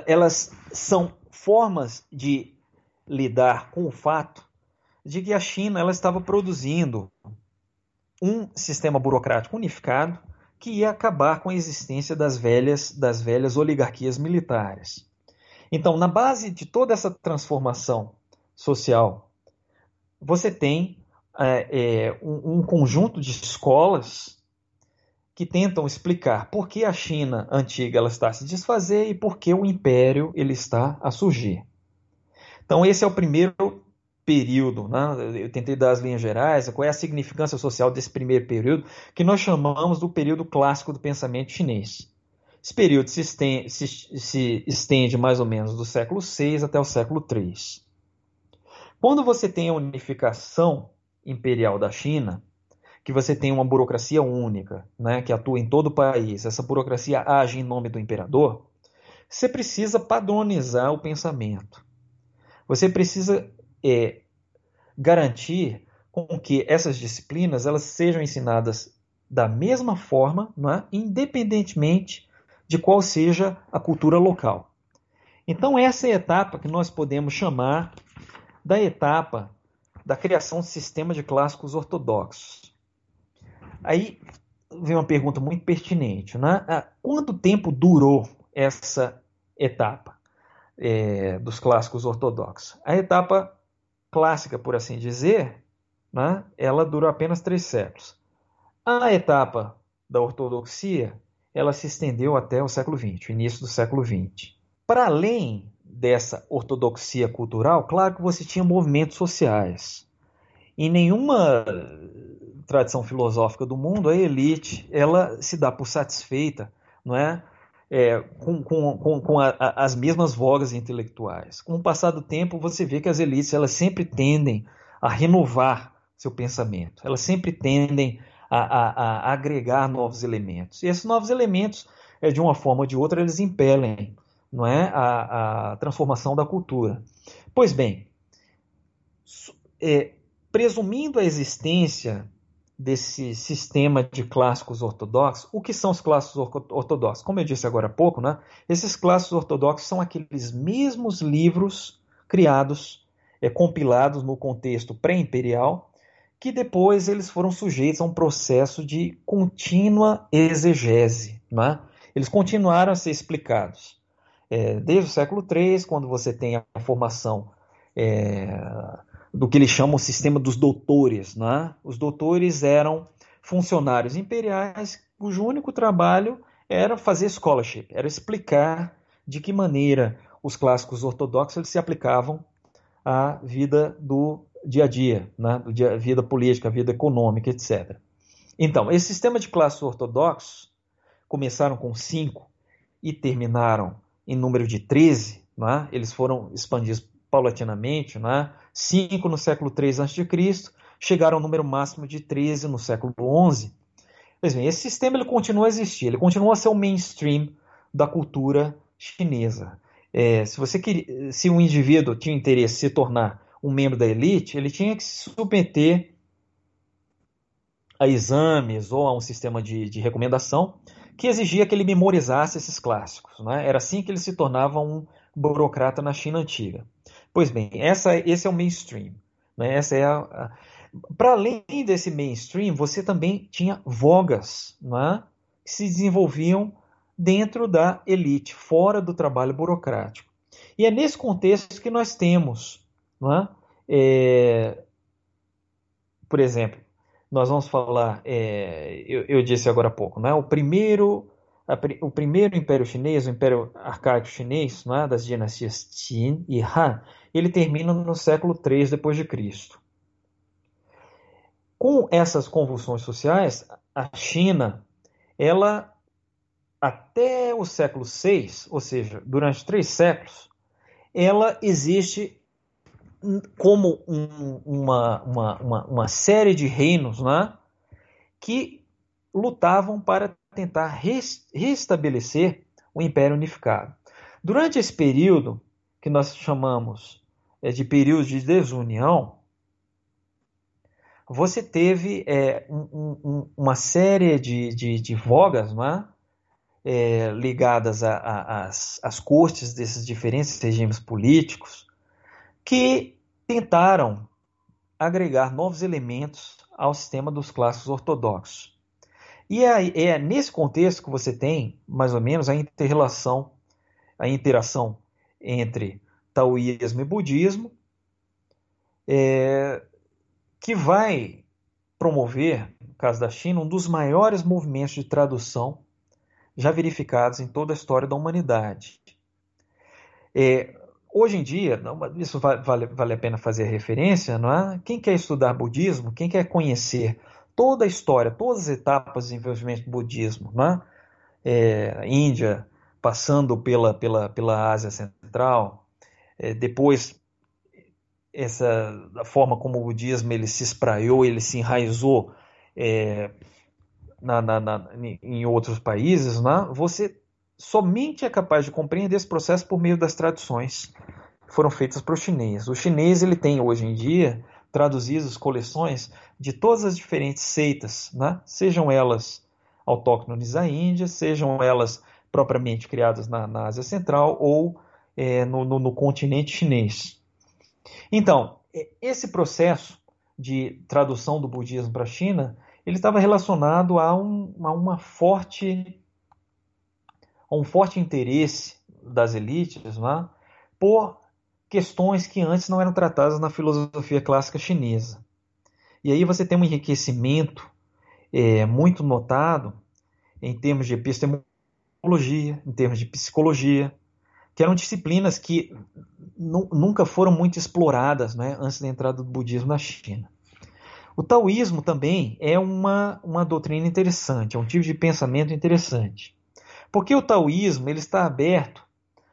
elas são formas de lidar com o fato de que a China ela estava produzindo um sistema burocrático unificado que ia acabar com a existência das velhas, das velhas oligarquias militares. Então, na base de toda essa transformação social, você tem é, é, um, um conjunto de escolas que tentam explicar por que a China antiga ela está a se desfazer e por que o império ele está a surgir. Então esse é o primeiro período, né? eu tentei dar as linhas gerais, qual é a significância social desse primeiro período, que nós chamamos do período clássico do pensamento chinês. Esse período se estende, se, se estende mais ou menos do século VI até o século III. Quando você tem a unificação imperial da China, que você tem uma burocracia única, né, que atua em todo o país, essa burocracia age em nome do imperador, você precisa padronizar o pensamento. Você precisa é, garantir com que essas disciplinas elas sejam ensinadas da mesma forma, é? independentemente de qual seja a cultura local. Então, essa é a etapa que nós podemos chamar da etapa da criação de sistema de clássicos ortodoxos. Aí vem uma pergunta muito pertinente: né? quanto tempo durou essa etapa é, dos clássicos ortodoxos? A etapa clássica, por assim dizer, né? ela durou apenas três séculos. A etapa da ortodoxia ela se estendeu até o século XX, início do século XX. Para além dessa ortodoxia cultural, claro que você tinha movimentos sociais. Em nenhuma tradição filosófica do mundo, a elite ela se dá por satisfeita não é? é com, com, com, com a, a, as mesmas vogas intelectuais. Com o passar do tempo, você vê que as elites elas sempre tendem a renovar seu pensamento, elas sempre tendem a, a, agregar novos elementos. E esses novos elementos, é, de uma forma ou de outra, eles impelem não é, a, a transformação da cultura. Pois bem, é, presumindo a existência desse sistema de clássicos ortodoxos, o que são os clássicos ortodoxos? Como eu disse agora há pouco, né, esses clássicos ortodoxos são aqueles mesmos livros criados, é, compilados no contexto pré-imperial, que depois eles foram sujeitos a um processo de contínua exegese. Né? Eles continuaram a ser explicados. É, desde o século III, quando você tem a formação é, do que eles chamam o sistema dos doutores. Né? Os doutores eram funcionários imperiais cujo único trabalho era fazer scholarship, era explicar de que maneira os clássicos ortodoxos se aplicavam à vida do dia a dia, né? do dia, vida política, vida econômica, etc. Então, esse sistema de classes ortodoxos começaram com cinco e terminaram em número de 13, né? eles foram expandidos paulatinamente, né? Cinco no século III a.C., chegaram ao número máximo de 13 no século XI. Pois bem, esse sistema ele continua a existir, ele continua a ser o mainstream da cultura chinesa. É, se você queria, se um indivíduo tinha interesse em se tornar um membro da elite, ele tinha que se submeter a exames ou a um sistema de, de recomendação que exigia que ele memorizasse esses clássicos. Né? Era assim que ele se tornava um burocrata na China antiga. Pois bem, essa, esse é o mainstream. Né? Essa é a, a... Para além desse mainstream, você também tinha vogas né? que se desenvolviam dentro da elite, fora do trabalho burocrático. E é nesse contexto que nós temos é? É, por exemplo, nós vamos falar, é, eu, eu, disse agora há pouco, é? o, primeiro, o primeiro império chinês, o império arcaico chinês, é? das dinastias Qin e Han, ele termina no século III depois de Cristo. Com essas convulsões sociais, a China, ela até o século VI, ou seja, durante três séculos, ela existe como um, uma, uma, uma, série de reinos né, que lutavam para tentar restabelecer o Império Unificado. Durante esse período, que nós chamamos de período de desunião, você teve é, um, um, uma série de, de, de vogas né, é, ligadas às cortes desses diferentes regimes políticos, que tentaram agregar novos elementos ao sistema dos clássicos ortodoxos. E é, é nesse contexto que você tem, mais ou menos, a interrelação, a interação entre taoísmo e budismo, é, que vai promover, no caso da China, um dos maiores movimentos de tradução já verificados em toda a história da humanidade. É, Hoje em dia, isso vale, vale a pena fazer referência, não é? Quem quer estudar budismo, quem quer conhecer toda a história, todas as etapas de desenvolvimento do budismo, não é? é Índia, passando pela, pela, pela Ásia Central, é, depois essa a forma como o budismo ele se espraiou, ele se enraizou é, na, na, na, em outros países, né? você somente é capaz de compreender esse processo por meio das tradições que foram feitas para o chinês. O chinês ele tem hoje em dia traduzidas coleções de todas as diferentes seitas, né? sejam elas autóctones à Índia, sejam elas propriamente criadas na, na Ásia Central ou é, no, no, no continente chinês. Então, esse processo de tradução do budismo para a China, ele estava relacionado a, um, a uma forte, a um forte interesse das elites né, por questões que antes não eram tratadas na filosofia clássica chinesa. E aí você tem um enriquecimento é, muito notado em termos de epistemologia, em termos de psicologia, que eram disciplinas que nunca foram muito exploradas né, antes da entrada do budismo na China. O taoísmo também é uma, uma doutrina interessante, é um tipo de pensamento interessante. Porque o taoísmo ele está aberto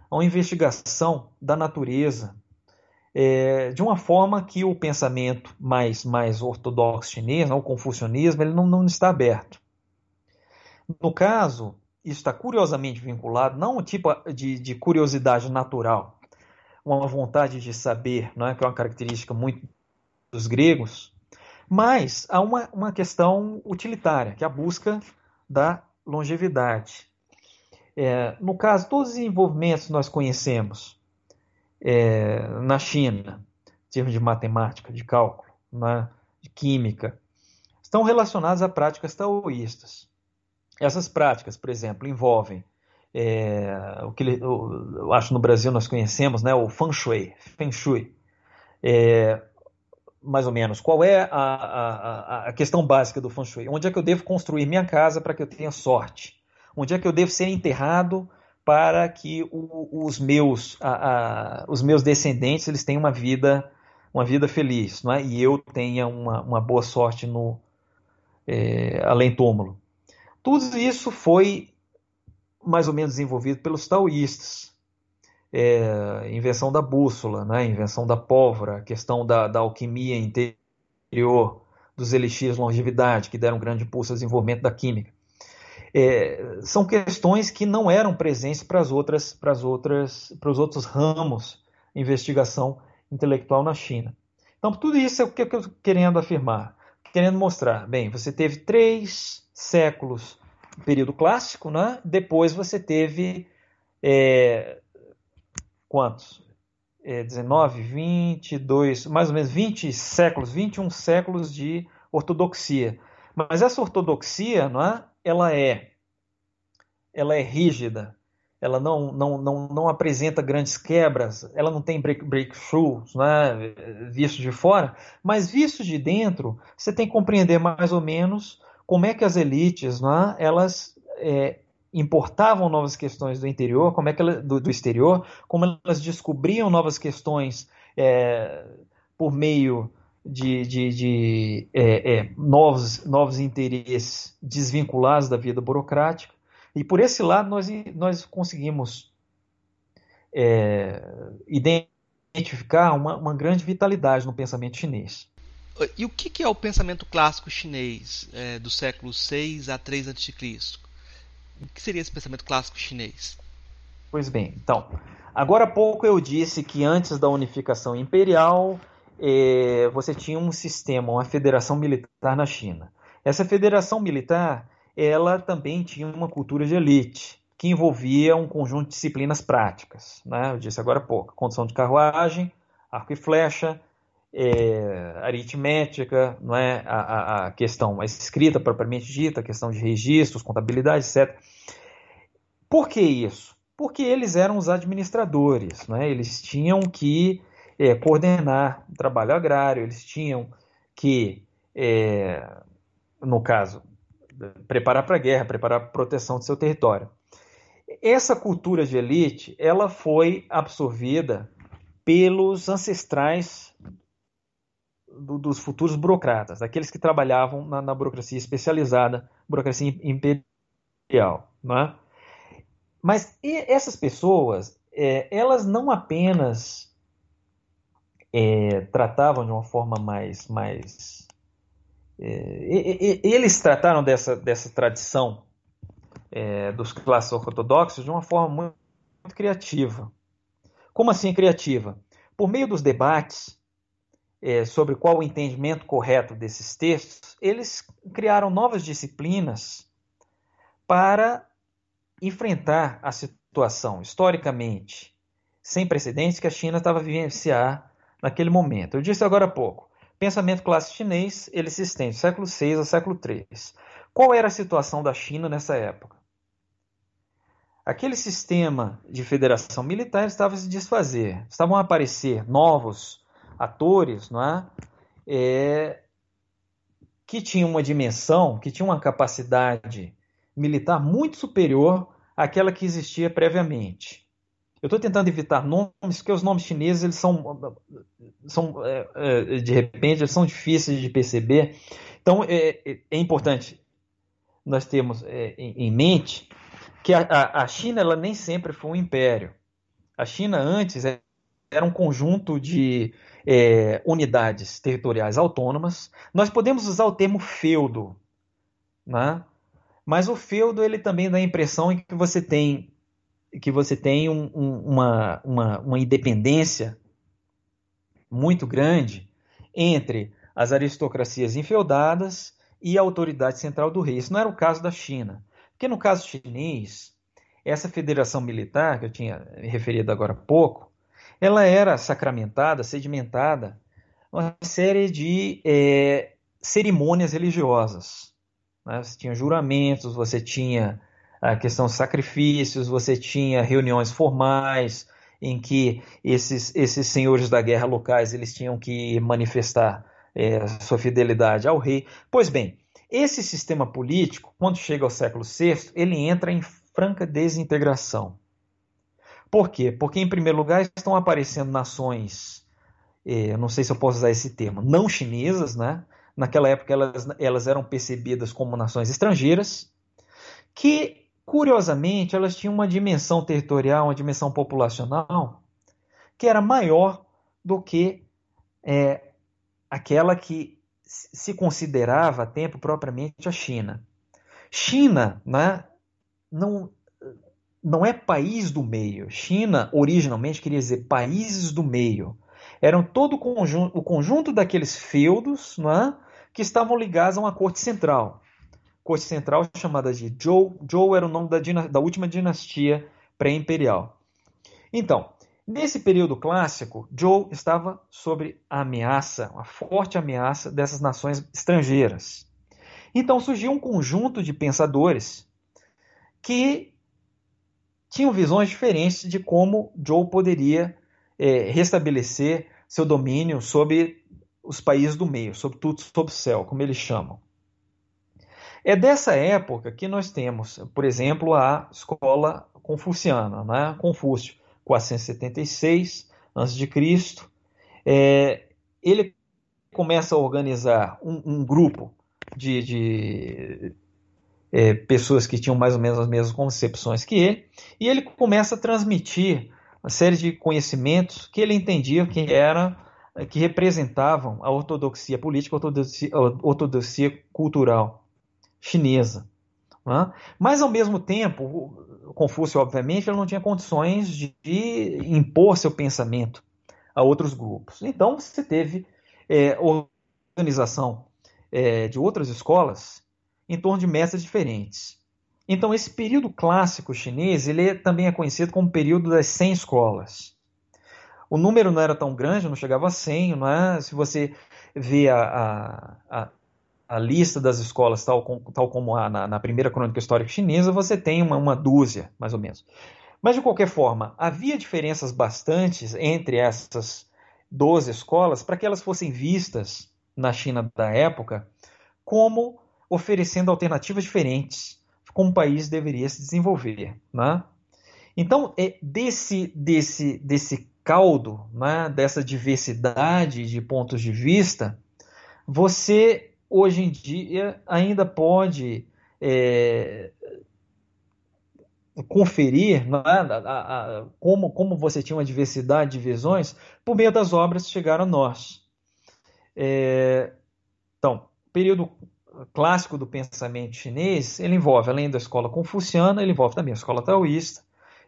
a uma investigação da natureza é, de uma forma que o pensamento mais, mais ortodoxo chinês, né, o confucionismo, ele não, não está aberto. No caso, está curiosamente vinculado, não um tipo de, de curiosidade natural, uma vontade de saber, não é? que é uma característica muito dos gregos, mas há uma, uma questão utilitária, que é a busca da longevidade. É, no caso, todos os desenvolvimentos que nós conhecemos é, na China, em termos de matemática, de cálculo, né, de química, estão relacionados a práticas taoístas. Essas práticas, por exemplo, envolvem é, o que eu acho no Brasil nós conhecemos, né, o Feng Shui, Feng Shui. É, mais ou menos, qual é a, a, a, questão básica do Feng Shui? Onde é que eu devo construir minha casa para que eu tenha sorte? Onde é que eu devo ser enterrado para que o, os meus a, os meus descendentes eles tenham uma vida uma vida feliz, não é? E eu tenha uma, uma boa sorte no é, além túmulo. Tudo isso foi mais ou menos desenvolvido pelos taoístas. É, invenção da bússola, né? invenção da pólvora, questão da, da alquimia interior, dos elixirs longevidade, que deram grande impulso ao desenvolvimento da química. É, são questões que não eram presentes para as outras, para as outras, para os outros ramos de investigação intelectual na China. Então, tudo isso é o que eu estou querendo afirmar, querendo mostrar. Bem, você teve três séculos, período clássico, né? Depois você teve é, quantos? É, 19, 22, mais ou menos 20 séculos, 21 séculos de ortodoxia. Mas essa ortodoxia, não é? Ela é ela é rígida, ela não, não, não, não apresenta grandes quebras, ela não tem break, breakthroughs, né, visto de fora, mas visto de dentro, você tem que compreender mais ou menos como é que as elites, né, elas é, importavam novas questões do interior, como é que ela, do, do, exterior, como elas descobriam novas questões é, por meio de, de, de é, é, novos, novos interesses desvinculados da vida burocrática. E por esse lado nós, nós conseguimos é, identificar uma, uma grande vitalidade no pensamento chinês. E o que é o pensamento clássico chinês é, do século 6 a 3 a.C.? O que seria esse pensamento clássico chinês? Pois bem, então, agora há pouco eu disse que antes da unificação imperial é, você tinha um sistema, uma federação militar na China. Essa federação militar, ela também tinha uma cultura de elite, que envolvia um conjunto de disciplinas práticas. Né? Eu disse agora há pouco, condução de carruagem, arco e flecha, é, aritmética, não é? A, a, questão a escrita propriamente dita, a questão de registros, contabilidade, etc. Por que isso? Porque eles eram os administradores, não é? eles tinham que é, coordenar o trabalho agrário, eles tinham que, é, no caso, preparar para a guerra, preparar para a proteção do seu território. Essa cultura de elite, ela foi absorvida pelos ancestrais do, dos futuros burocratas, aqueles que trabalhavam na, na burocracia especializada, burocracia imperial. Né? Mas essas pessoas, é, elas não apenas é, tratavam de uma forma mais. mais é, eles trataram dessa, dessa tradição é, dos clássicos ortodoxos de uma forma muito, muito criativa. Como assim criativa? Por meio dos debates, é, sobre qual o entendimento correto desses textos, eles criaram novas disciplinas para enfrentar a situação historicamente sem precedentes que a China estava vivenciar naquele momento. Eu disse agora há pouco, pensamento clássico chinês, ele se estende do século VI ao século III. Qual era a situação da China nessa época? Aquele sistema de federação militar estava se desfazer, estavam a aparecer novos atores, não é? é que tinham uma dimensão, que tinham uma capacidade militar muito superior àquela que existia previamente. Eu estou tentando evitar nomes, porque os nomes chineses eles são, são é, é, de repente, eles são difíceis de perceber. Então, é, é, é importante nós termos é, em mente que a, a, China ela nem sempre foi um império. A China antes era um conjunto de é, unidades territoriais autônomas. Nós podemos usar o termo feudo, né? mas o feudo ele também dá a impressão que você tem que você tem um, um, uma, uma, uma independência muito grande entre as aristocracias enfeudadas e a autoridade central do rei. Isso não era o caso da China. Porque no caso chinês, essa federação militar, que eu tinha referido agora há pouco, ela era sacramentada, sedimentada, uma série de é, cerimônias religiosas. Né? Você tinha juramentos, você tinha a questão dos sacrifícios, você tinha reuniões formais em que esses, esses senhores da guerra locais eles tinham que manifestar é, sua fidelidade ao rei. Pois bem, esse sistema político, quando chega ao século VI, ele entra em franca desintegração. Por quê? Porque, em primeiro lugar, estão aparecendo nações, é, não sei se eu posso usar esse termo, não chinesas, né? Naquela época elas, elas eram percebidas como nações estrangeiras, que Curiosamente, elas tinham uma dimensão territorial, uma dimensão populacional que era maior do que é, aquela que se considerava a tempo propriamente a China. China né, não, não é país do meio. China, originalmente, queria dizer países do meio. Eram todo o conjunto, o conjunto daqueles feudos né, que estavam ligados a uma corte central corte central chamada de Zhou. Zhou era o nome da, da última dinastia pré-imperial. Então, nesse período clássico, Zhou estava sob a ameaça, uma forte ameaça dessas nações estrangeiras. Então surgiu um conjunto de pensadores que tinham visões diferentes de como Zhou poderia é, restabelecer seu domínio sobre os países do meio, sobre tudo, sobre o céu, como eles chamam. É dessa época que nós temos, por exemplo, a escola confuciana, né? Confúcio, 476 a.C. É, ele começa a organizar um, um grupo de, de é, pessoas que tinham mais ou menos as mesmas concepções que ele, e ele começa a transmitir uma série de conhecimentos que ele entendia que era que representavam a ortodoxia política, a ortodoxia, a ortodoxia cultural chinesa. Né? Mas, ao mesmo tempo, Confúcio, obviamente, ele não tinha condições de, de impor seu pensamento a outros grupos. Então, você teve é, organização é, de outras escolas em torno de mestres diferentes. Então, esse período clássico chinês ele é, também é conhecido como período das 100 escolas. O número não era tão grande, não chegava a 100, não é? Se você vê a, a, a lista das escolas, tal, tal como há na, na, primeira crônica histórica chinesa, você tem uma, uma dúzia, mais ou menos. Mas, de qualquer forma, havia diferenças bastantes entre essas 12 escolas para que elas fossem vistas na China da época como oferecendo alternativas diferentes como o país deveria se desenvolver. Né? Então, é desse, desse, desse caldo, né, dessa diversidade de pontos de vista, você hoje em dia ainda pode é, conferir né, a, a, como, como você tinha uma diversidade de visões por meio das obras que chegaram a nós. É, então, período clássico do pensamento chinês, ele envolve, além da escola confuciana, ele envolve também a escola taoísta,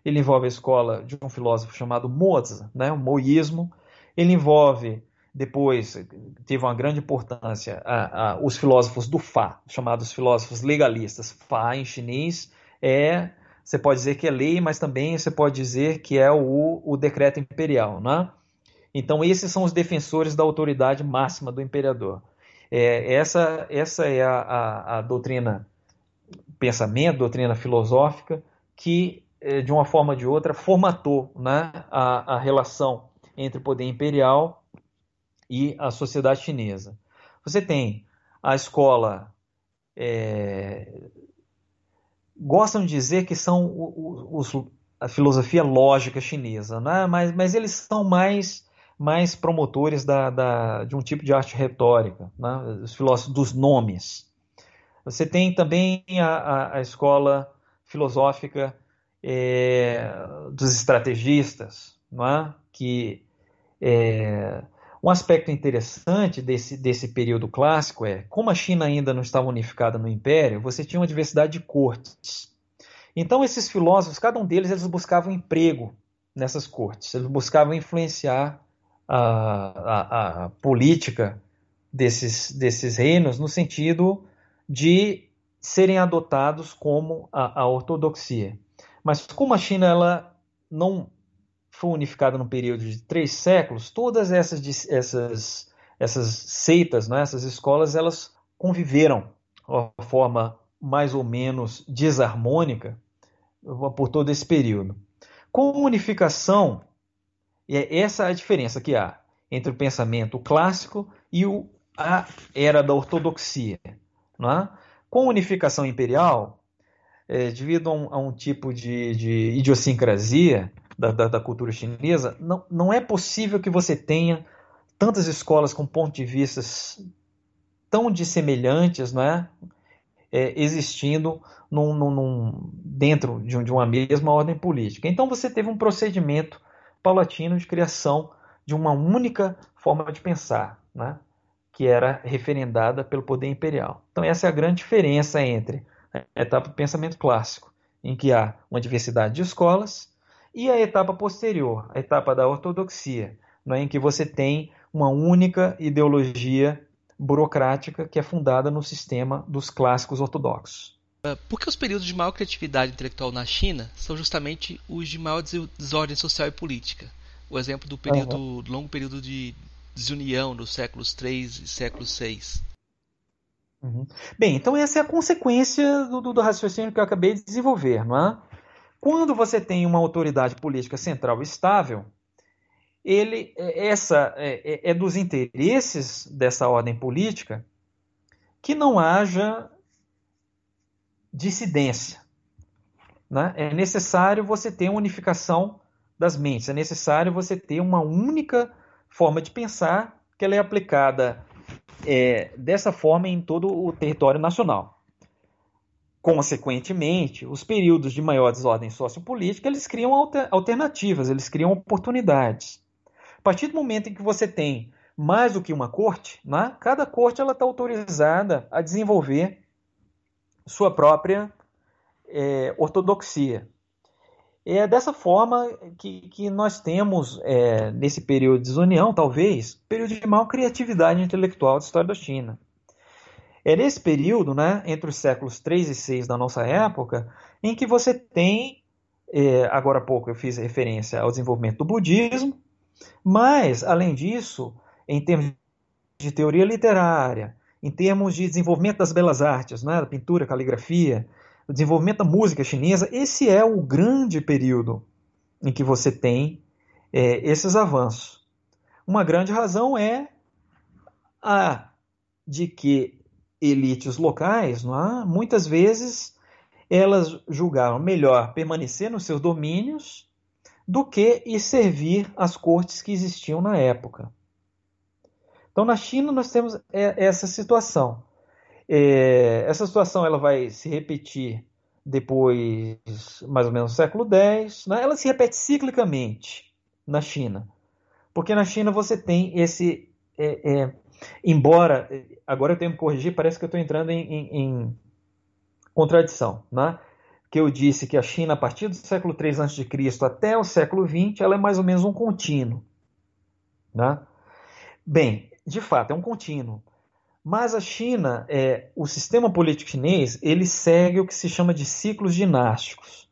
ele envolve a escola de um filósofo chamado Mozi, né, o moísmo, ele envolve depois teve uma grande importância a, a, os filósofos do Fá, chamados filósofos legalistas. Fá em chinês é, você pode dizer que é lei, mas também você pode dizer que é o, o decreto imperial, né? Então esses são os defensores da autoridade máxima do imperador. É, essa, essa é a, a, a doutrina pensamento, doutrina filosófica que é, de uma forma ou de outra formatou né, a, a relação entre o poder imperial e a sociedade chinesa. Você tem a escola. É, gostam de dizer que são os, a filosofia lógica chinesa, né? mas, mas eles são mais, mais promotores da, da, de um tipo de arte retórica, né? os filósofos dos nomes. Você tem também a, a, a escola filosófica é, dos estrategistas, é? que é, um aspecto interessante desse, desse período clássico é, como a China ainda não estava unificada no Império, você tinha uma diversidade de cortes. Então, esses filósofos, cada um deles, eles buscavam emprego nessas cortes, eles buscavam influenciar a, a, política desses, desses reinos no sentido de serem adotados como a, a ortodoxia. Mas como a China ela não foi unificada num período de três séculos, todas essas, essas, essas seitas, né, essas escolas, elas conviveram de uma forma mais ou menos desarmônica por todo esse período. Com a unificação, é essa a diferença que há entre o pensamento clássico e o, a era da ortodoxia. Né? Com a unificação imperial, é, devido a um, a um tipo de, de idiosincrasia, da, da, da, cultura chinesa, não, não é possível que você tenha tantas escolas com pontos de vista tão dissemelhantes, não é? é existindo num, num, num, dentro de, um, de uma mesma ordem política. Então você teve um procedimento paulatino de criação de uma única forma de pensar, né? que era referendada pelo poder imperial. Então essa é a grande diferença entre a etapa do pensamento clássico, em que há uma diversidade de escolas e a etapa posterior, a etapa da ortodoxia, é? em que você tem uma única ideologia burocrática que é fundada no sistema dos clássicos ortodoxos. Ah, por que os períodos de maior criatividade intelectual na China são justamente os de maior desordem social e política? O exemplo do período, uhum. longo período de desunião dos séculos III e séculos VI. Uhum. Bem, então essa é a consequência do, do, do, raciocínio que eu acabei de desenvolver, não é? Quando você tem uma autoridade política central estável, ele, é, essa é, é, é dos interesses dessa ordem política que não haja dissidência. Né? É necessário você ter uma unificação das mentes, é necessário você ter uma única forma de pensar que ela é aplicada é, dessa forma em todo o território nacional. Consequentemente, os períodos de maior desordem sociopolítica, eles criam alternativas, eles criam oportunidades. A partir do momento em que você tem mais do que uma corte, né, cada corte está autorizada a desenvolver sua própria é, ortodoxia. É dessa forma que, que nós temos, é, nesse período de desunião, talvez, período de maior criatividade intelectual da história da China. É nesse período, né, entre os séculos 3 e 6 da nossa época, em que você tem, é, agora há pouco eu fiz referência ao desenvolvimento do budismo, mas, além disso, em termos de teoria literária, em termos de desenvolvimento das belas artes, né, da pintura, caligrafia, o desenvolvimento da música chinesa, esse é o grande período em que você tem é, esses avanços. Uma grande razão é a de que elites locais, é? muitas vezes elas julgaram melhor permanecer nos seus domínios do que ir servir às cortes que existiam na época. Então, na China, nós temos essa situação. É, essa situação ela vai se repetir depois, mais ou menos, no século X. Né? Ela se repete ciclicamente na China. Porque na China você tem esse é, é, Embora, agora eu tenho que corrigir, parece que eu estou entrando em, em, em, contradição, né? Que eu disse que a China, a partir do século III a.C. até o século XX, ela é mais ou menos um contínuo, né? Bem, de fato, é um contínuo. Mas a China, é, o sistema político chinês, ele segue o que se chama de ciclos dinásticos.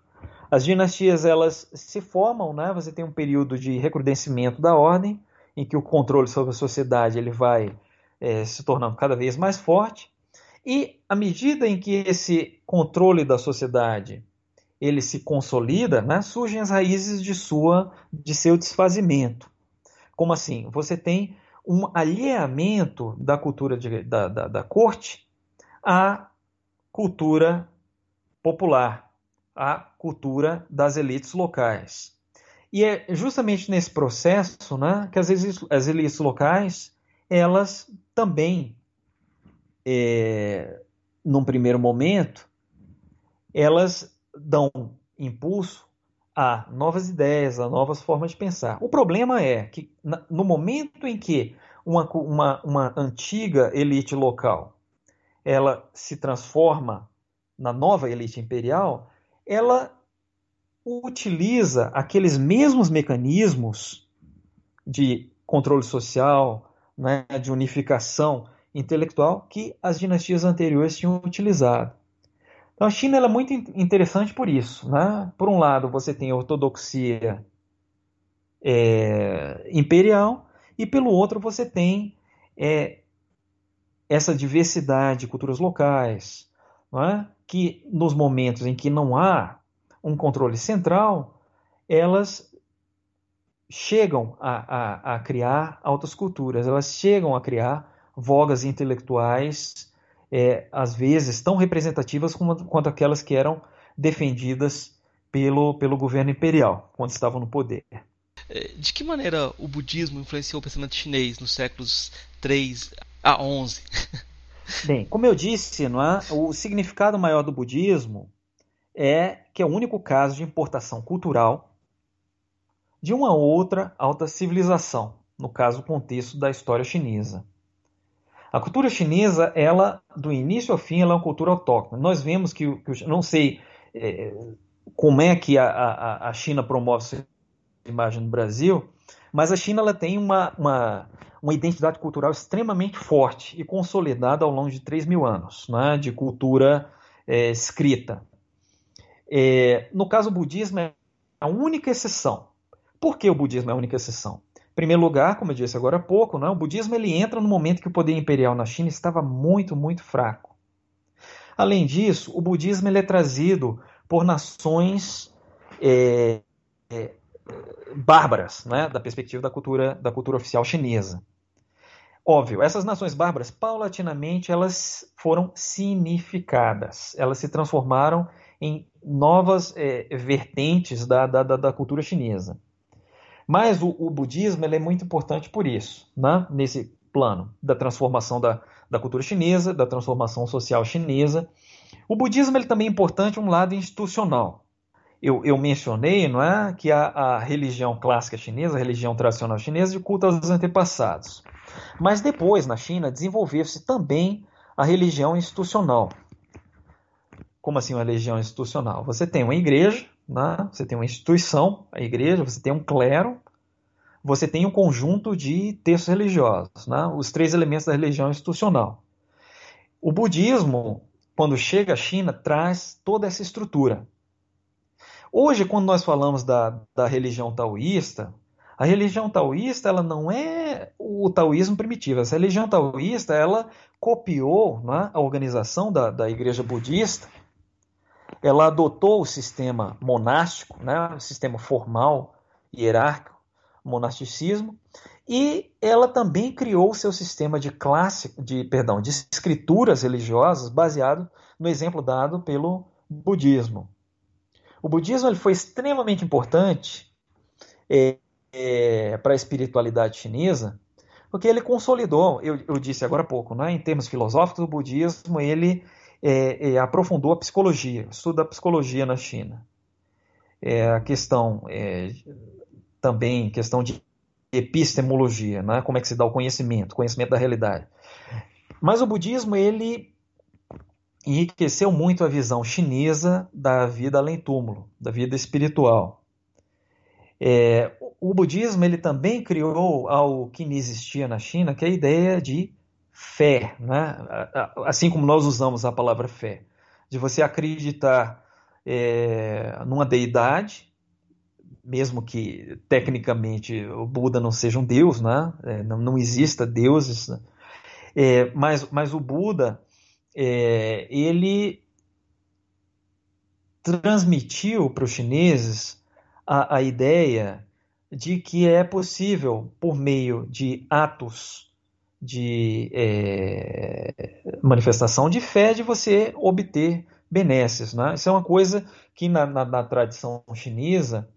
As dinastias elas se formam, né? Você tem um período de recrudescimento da ordem, em que o controle sobre a sociedade ele vai é, se tornando cada vez mais forte. E à medida em que esse controle da sociedade ele se consolida, né, surgem as raízes de sua de seu desfazimento. Como assim? Você tem um alheamento da cultura de, da, da, da corte à cultura popular, à cultura das elites locais. E é justamente nesse processo né, que as as elites locais elas também, é, num primeiro momento, elas dão impulso a novas ideias, a novas formas de pensar. O problema é que no momento em que uma, uma, uma antiga elite local ela se transforma na nova elite imperial, ela utiliza aqueles mesmos mecanismos de controle social, né, de unificação intelectual que as dinastias anteriores tinham utilizado. Então a China é muito interessante por isso. Né? Por um lado, você tem a ortodoxia é, imperial, e pelo outro, você tem é, essa diversidade de culturas locais, é? que nos momentos em que não há um controle central, elas chegam a, a, a criar altas culturas, elas chegam a criar vogas intelectuais é, às vezes, tão representativas como, quanto aquelas que eram defendidas pelo, pelo governo imperial, quando estavam no poder. É, de que maneira o budismo influenciou o pensamento chinês nos séculos 3 a 11? Bem, como eu disse, não é? o significado maior do budismo é que é o único caso de importação cultural de uma outra alta civilização, no caso, o contexto da história chinesa. A cultura chinesa, ela, do início ao fim, ela é uma cultura autóctone. Nós vemos que, que não sei é, como é que a, a, a China promove sua imagem no Brasil, mas a China ela tem uma, uma, uma identidade cultural extremamente forte e consolidada ao longo de 3 mil anos né, de cultura é, escrita. É, no caso, o budismo é a única exceção. Por que o budismo é a única exceção? Primeiro lugar, como eu disse agora há pouco, né, o budismo ele entra no momento que o poder imperial na China estava muito, muito fraco. Além disso, o budismo ele é trazido por nações é, é, bárbaras, né, da perspectiva da cultura, da cultura oficial chinesa. Óbvio, essas nações bárbaras, paulatinamente, elas foram significadas, elas se transformaram em novas é, vertentes da, da, da cultura chinesa. Mas o, o budismo é muito importante por isso, né? nesse plano da transformação da, da cultura chinesa, da transformação social chinesa. O budismo ele também é importante um lado institucional. Eu, eu mencionei não é, que a, a religião clássica chinesa, a religião tradicional chinesa, de culto aos antepassados. Mas depois, na China, desenvolveu-se também a religião institucional. Como assim uma religião institucional? Você tem uma igreja, né? Você tem uma instituição, a igreja, você tem um clero, você tem um conjunto de textos religiosos, né? os três elementos da religião institucional. O budismo, quando chega à China, traz toda essa estrutura. Hoje, quando nós falamos da, da religião taoísta, a religião taoísta ela não é o taoísmo primitivo. Essa religião taoísta ela copiou né, a organização da, da igreja budista ela adotou o sistema monástico, né, o sistema formal, hierárquico, monasticismo, e ela também criou o seu sistema de classe, de perdão, de escrituras religiosas baseado no exemplo dado pelo budismo. O budismo ele foi extremamente importante é, é, para a espiritualidade chinesa, porque ele consolidou, eu, eu, disse agora há pouco, né, em termos filosóficos, o budismo ele é, é, aprofundou a psicologia, o estudo da psicologia na China. É, a questão é, também, questão de epistemologia, né? como é que se dá o conhecimento, conhecimento da realidade. Mas o budismo, ele enriqueceu muito a visão chinesa da vida além túmulo, da vida espiritual. É, o budismo ele também criou algo que não existia na China, que é a ideia de fé, né? assim como nós usamos a palavra fé, de você acreditar é, numa deidade, mesmo que tecnicamente o Buda não seja um deus, né? É, não, não exista deuses, né? é, mas, mas o Buda é, ele transmitiu para os chineses a, a ideia de que é possível, por meio de atos de é, manifestação de fé, de você obter benesses. Né? Isso é uma coisa que na, na, na tradição chinesa,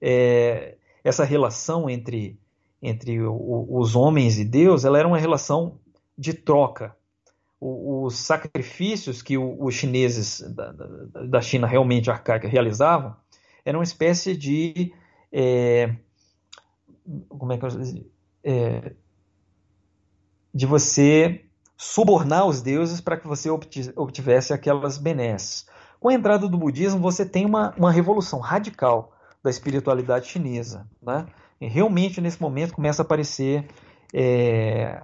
é, essa relação entre, entre o, os homens e Deus, ela era uma relação de troca. O, os sacrifícios que o, os chineses da, da, China realmente arcaica realizavam era uma espécie de é, como é que eu, é, de você subornar os deuses para que você obtivesse aquelas benesses. Com a entrada do budismo, você tem uma, uma revolução radical da espiritualidade chinesa. Né? E realmente, nesse momento, começa a aparecer é,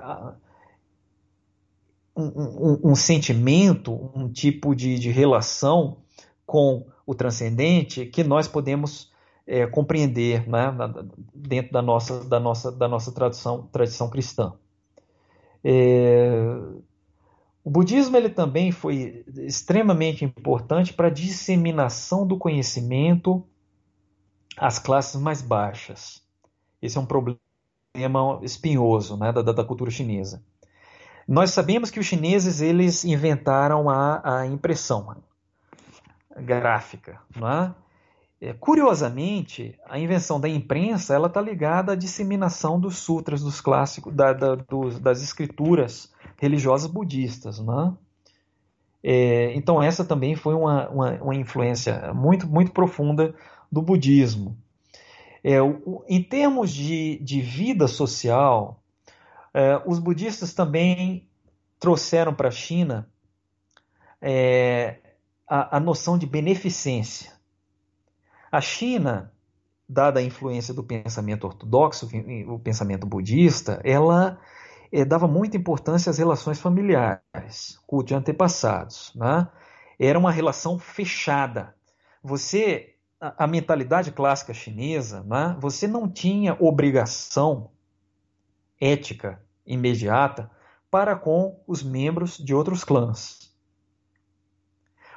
um, um, um, sentimento, um tipo de, de relação com o transcendente que nós podemos é, compreender né, dentro da nossa, da nossa, da nossa tradição, tradição cristã. É, o budismo ele também foi extremamente importante para a disseminação do conhecimento às classes mais baixas. Esse é um problema espinhoso né, da, da cultura chinesa. Nós sabemos que os chineses eles inventaram a, a impressão gráfica, não é? É, curiosamente, a invenção da imprensa ela está ligada à disseminação dos sutras, dos clássicos, da, da, dos, das escrituras religiosas budistas. Né? É, então, essa também foi uma, uma, uma, influência muito, muito profunda do budismo. É, o, em termos de, de vida social, é, os budistas também trouxeram para a China é, a, a noção de beneficência. A China, dada a influência do pensamento ortodoxo, o pensamento budista, ela é, dava muita importância às relações familiares, culto de antepassados. Né? Era uma relação fechada. Você, a, a mentalidade clássica chinesa, né? você não tinha obrigação ética imediata para com os membros de outros clãs.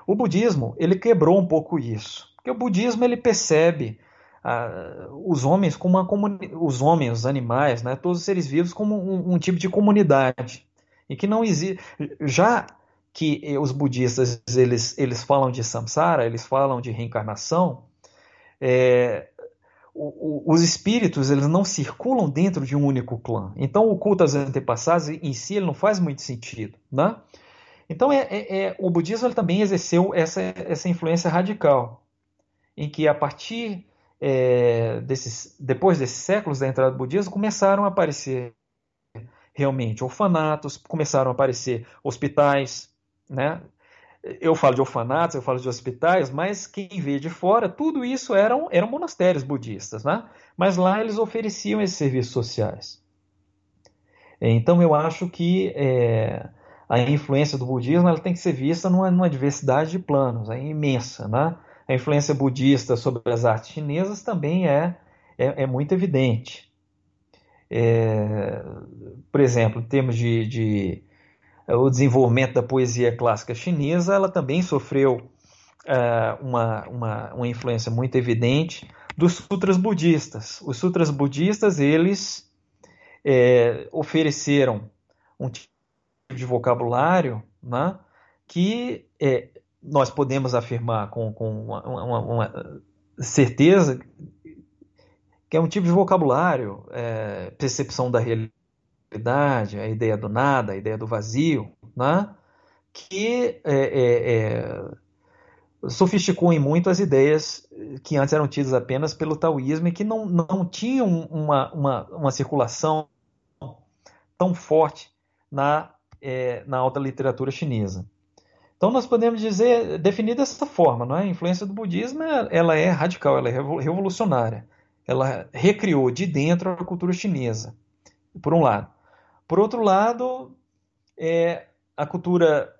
O budismo ele quebrou um pouco isso. Porque o budismo ele percebe ah, os homens como uma os homens, os animais, né, todos os seres vivos como um, um tipo de comunidade e que não existe já que os budistas eles, eles falam de samsara, eles falam de reencarnação, é, o, o, os espíritos eles não circulam dentro de um único clã. Então o culto aos antepassados em si ele não faz muito sentido, né? Então é, é, é o budismo ele também exerceu essa, essa influência radical em que a partir é, desses, depois desses séculos da entrada do budismo, começaram a aparecer realmente orfanatos, começaram a aparecer hospitais, né? Eu falo de orfanatos, eu falo de hospitais, mas quem vê de fora, tudo isso eram, eram monastérios budistas, né? Mas lá eles ofereciam esses serviços sociais. Então eu acho que é, a influência do budismo ela tem que ser vista numa, numa diversidade de planos, é imensa, né? A influência budista sobre as artes chinesas também é, é, é muito evidente. É, por exemplo, em termos de, de, o desenvolvimento da poesia clássica chinesa, ela também sofreu é, uma, uma, uma influência muito evidente dos sutras budistas. Os sutras budistas eles é, ofereceram um tipo de vocabulário né, que é, nós podemos afirmar com, com uma, uma, uma, certeza que é um tipo de vocabulário, é, percepção da realidade, a ideia do nada, a ideia do vazio, né? que é, é, é, sofisticou em muito as ideias que antes eram tidas apenas pelo taoísmo e que não, não tinham uma, uma, uma circulação tão forte na, é, na alta literatura chinesa. Então nós podemos dizer, definir dessa forma, não é? a influência do budismo ela é radical, ela é revolucionária. ela recriou de dentro a cultura chinesa, por um lado. Por outro lado, é, a cultura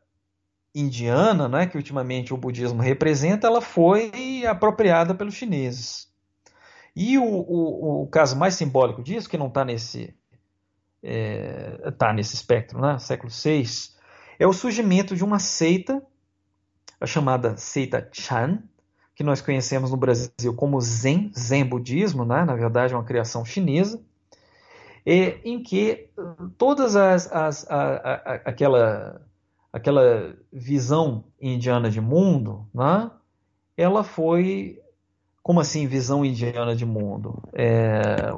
indiana, né, que ultimamente o budismo representa, ela foi apropriada pelos chineses. E o, o, o caso mais simbólico disso, que não está nesse, é, tá nesse espectro, né, século VI, é o surgimento de uma seita, a chamada seita Chan, que nós conhecemos no Brasil como Zen, Zen budismo, né, na verdade é uma criação chinesa, em que todas as, as a, a, aquela aquela visão indiana de mundo, né? ela foi como assim visão indiana de mundo? É,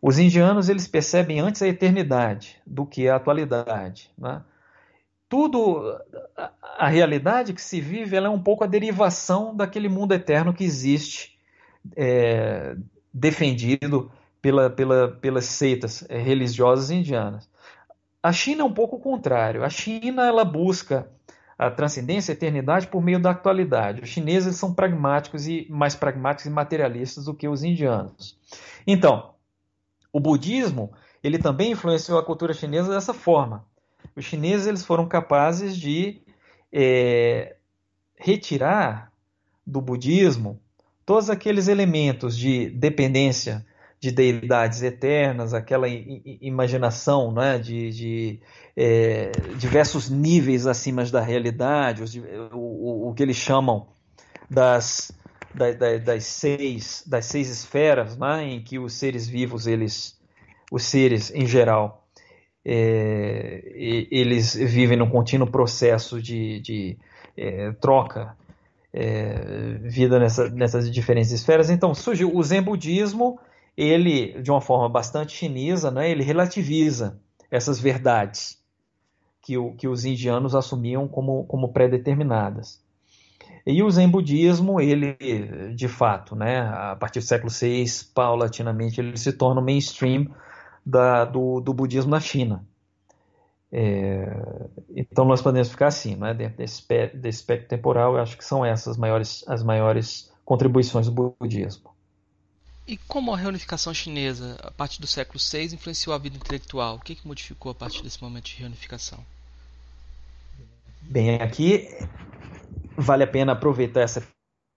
os indianos eles percebem antes a eternidade do que a atualidade. Né? Tudo, a, realidade que se vive, ela é um pouco a derivação daquele mundo eterno que existe, é, defendido pela, pela, pelas seitas religiosas indianas. A China é um pouco o contrário. A China ela busca a transcendência, a eternidade por meio da atualidade. Os chineses são pragmáticos e mais pragmáticos e materialistas do que os indianos. Então, o budismo ele também influenciou a cultura chinesa dessa forma. Os chineses eles foram capazes de é, retirar do budismo todos aqueles elementos de dependência de deidades eternas, aquela imaginação né, de, de é, diversos níveis acima da realidade, os, o, o, que eles chamam das, das, das, seis, das seis esferas, né, em que os seres vivos, eles, os seres em geral, é, eles vivem num contínuo processo de, de é, troca, é, vida nessa, nessas diferentes esferas. Então surgiu o Zen budismo ele, de uma forma bastante chinesa, né, ele relativiza essas verdades que, o, que os indianos assumiam como, como pré-determinadas. E o Zen budismo, ele, de fato, né, a partir do século VI, paulatinamente, ele se torna mainstream da, do, do budismo na China. É, então nós podemos ficar assim, né, dentro desse, desse espectro temporal, eu acho que são essas maiores, as maiores contribuições do budismo. E como a reunificação chinesa, a partir do século VI, influenciou a vida intelectual? O que, que modificou a partir desse momento de reunificação? Bem, aqui vale a pena aproveitar essa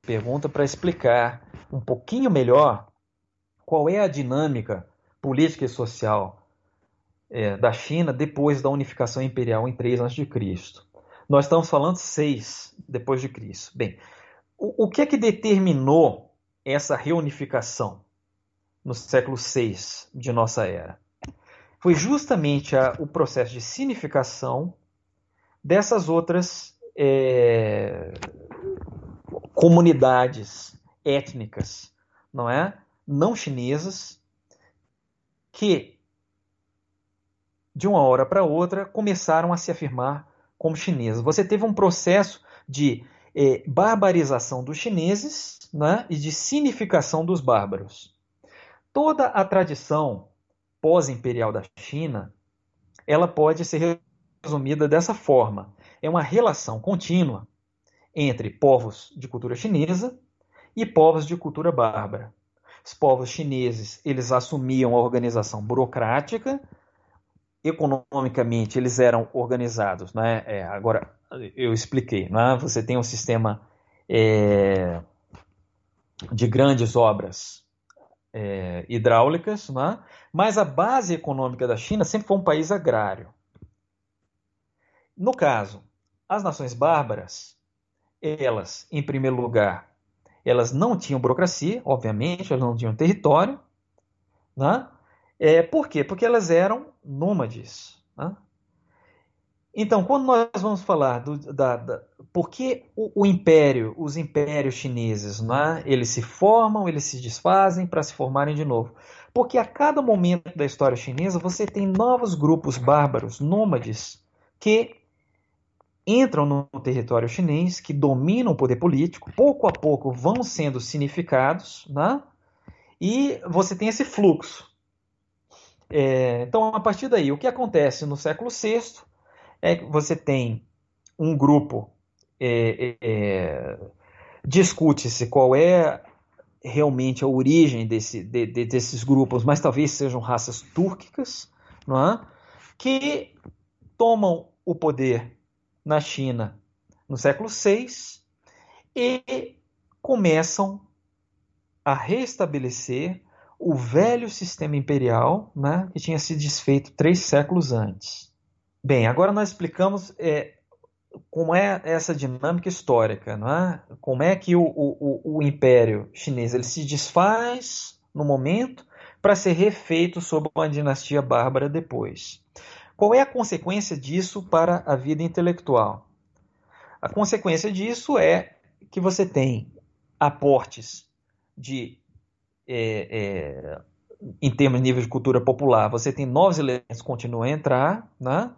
pergunta para explicar um pouquinho melhor qual é a dinâmica política e social é, da China depois da unificação imperial em 3 a.C. Nós estamos falando 6 depois de Cristo. Bem, o, o que é que determinou essa reunificação no século VI de nossa era? Foi justamente a, o processo de sinificação dessas outras é, comunidades étnicas, não é? Não chinesas, que de uma hora para outra começaram a se afirmar como chinesas. Você teve um processo de é, barbarização dos chineses né, e de significação dos bárbaros. Toda a tradição pós-imperial da China ela pode ser resumida dessa forma: é uma relação contínua entre povos de cultura chinesa e povos de cultura bárbara. Os povos chineses eles assumiam a organização burocrática, economicamente eles eram organizados, né? É, agora eu expliquei, né? Você tem um sistema é, de grandes obras é, hidráulicas, né? mas a base econômica da China sempre foi um país agrário. No caso, as nações bárbaras, elas, em primeiro lugar, elas não tinham burocracia, obviamente, elas não tinham território. Né? É, por quê? Porque elas eram nômades. Né? Então, quando nós vamos falar do, da, da por que o, o, império, os impérios chineses, né, eles se formam, eles se desfazem para se formarem de novo? Porque a cada momento da história chinesa você tem novos grupos bárbaros, nômades, que entram no território chinês, que dominam o poder político, pouco a pouco vão sendo significados, né? e você tem esse fluxo. É, então, a partir daí, o que acontece no século VI é que você tem um grupo, é, é, é, discute-se qual é realmente a origem desse, de, de, desses grupos, mas talvez sejam raças túrquicas, não é? que tomam o poder na China no século VI e começam a restabelecer o velho sistema imperial né, que tinha se desfeito três séculos antes. Bem, agora nós explicamos é, como é essa dinâmica histórica, é? Como é que o, o, o Império Chinês ele se desfaz no momento para ser refeito sob uma dinastia bárbara depois. Qual é a consequência disso para a vida intelectual? A consequência disso é que você tem aportes de é, é, em termos de nível de cultura popular, você tem novos elementos que continuam a entrar, né?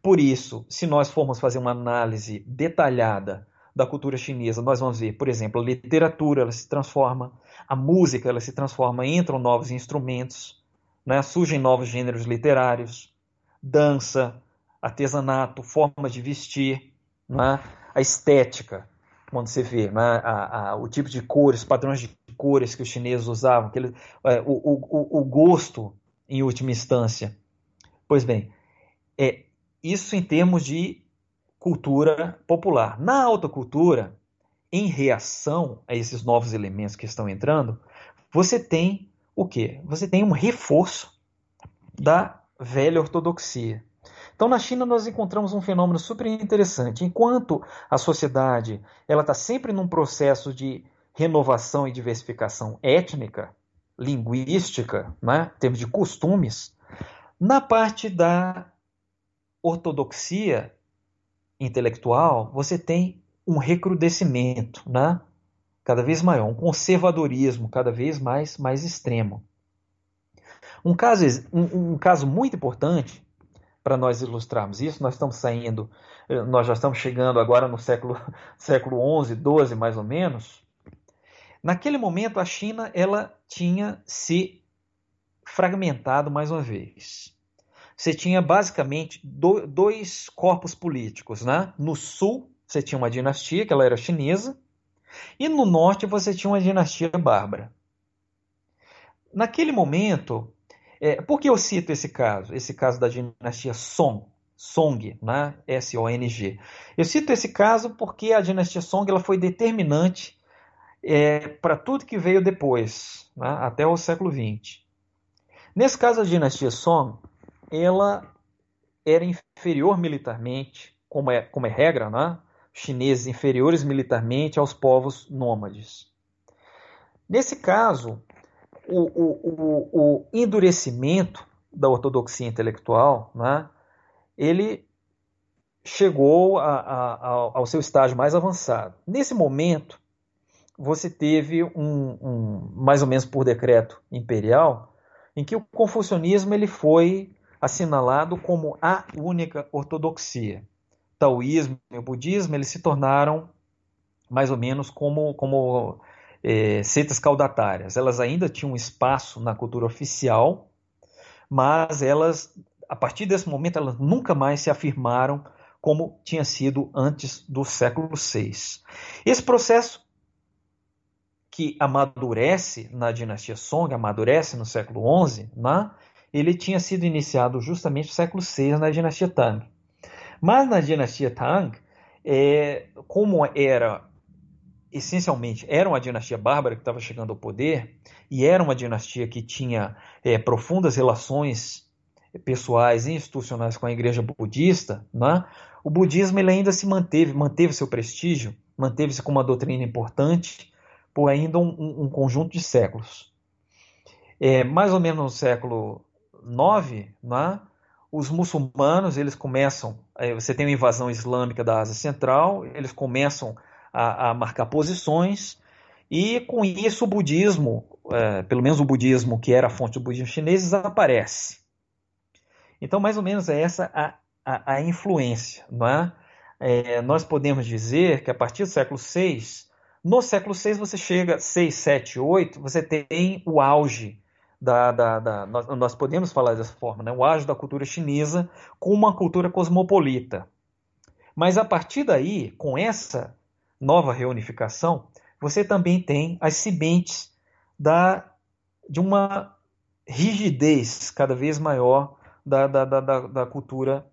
Por isso, se nós formos fazer uma análise detalhada da cultura chinesa, nós vamos ver, por exemplo, a literatura ela se transforma, a música ela se transforma, entram novos instrumentos, né? surgem novos gêneros literários, dança, artesanato, forma de vestir, né? a estética, quando você vê né? a, a, o tipo de cores, padrões de cores que os chineses usavam, aquele, é, o, o, o gosto em última instância. Pois bem, é, isso em termos de cultura popular. Na alta cultura, em reação a esses novos elementos que estão entrando, você tem o quê? Você tem um reforço da velha ortodoxia. Então, na China, nós encontramos um fenômeno super interessante. Enquanto a sociedade ela está sempre num processo de renovação e diversificação étnica, linguística, né, em termos de costumes, na parte da ortodoxia intelectual, você tem um recrudescimento, né? cada vez maior, um conservadorismo cada vez mais, mais extremo. Um caso, um, um caso muito importante para nós ilustrarmos isso, nós estamos saindo, eh, nós já estamos chegando agora no século, século 11, 12 mais ou menos. Naquele momento a China ela tinha se fragmentado mais uma vez você tinha basicamente do, dois corpos políticos. Né? No sul, você tinha uma dinastia, que ela era chinesa, e no norte você tinha uma dinastia bárbara. Naquele momento, é, por que eu cito esse caso? Esse caso da dinastia Song, Song, né? S-O-N-G. Eu cito esse caso porque a dinastia Song ela foi determinante é, para tudo que veio depois, né? até o século XX. Nesse caso, a dinastia Song ela era inferior militarmente, como é, como é regra, né? chineses inferiores militarmente aos povos nômades. Nesse caso, o, o, o, o endurecimento da ortodoxia intelectual, né? ele chegou a, a, ao seu estágio mais avançado. Nesse momento, você teve um, um, mais ou menos por decreto imperial, em que o confucionismo ele foi assinalado como a única ortodoxia. Taoísmo e o budismo eles se tornaram mais ou menos como, como é, caudatárias. Elas ainda tinham espaço na cultura oficial, mas elas, a partir desse momento, elas nunca mais se afirmaram como tinha sido antes do século VI. Esse processo que amadurece na dinastia Song, amadurece no século XI, né? ele tinha sido iniciado justamente no século VI na dinastia Tang. Mas na dinastia Tang, é, como era essencialmente era uma dinastia bárbara que estava chegando ao poder e era uma dinastia que tinha é, profundas relações pessoais e institucionais com a igreja budista, né? o budismo ele ainda se manteve, manteve seu prestígio, manteve-se como uma doutrina importante por ainda um, um conjunto de séculos. É, mais ou menos no século 9, né, os muçulmanos eles começam, você tem uma invasão islâmica da Ásia Central, eles começam a, a marcar posições e com isso o budismo, é, pelo menos o budismo que era a fonte do budismo chinês, desaparece. Então mais ou menos é essa a, a, a influência. Não é? é? nós podemos dizer que a partir do século VI, no século VI você chega 6, 7, 8, você tem o auge da, da, da nós, nós, podemos falar dessa forma, né? o auge da cultura chinesa com uma cultura cosmopolita. Mas a partir daí, com essa nova reunificação, você também tem as sementes da, de uma rigidez cada vez maior da, da, da, da cultura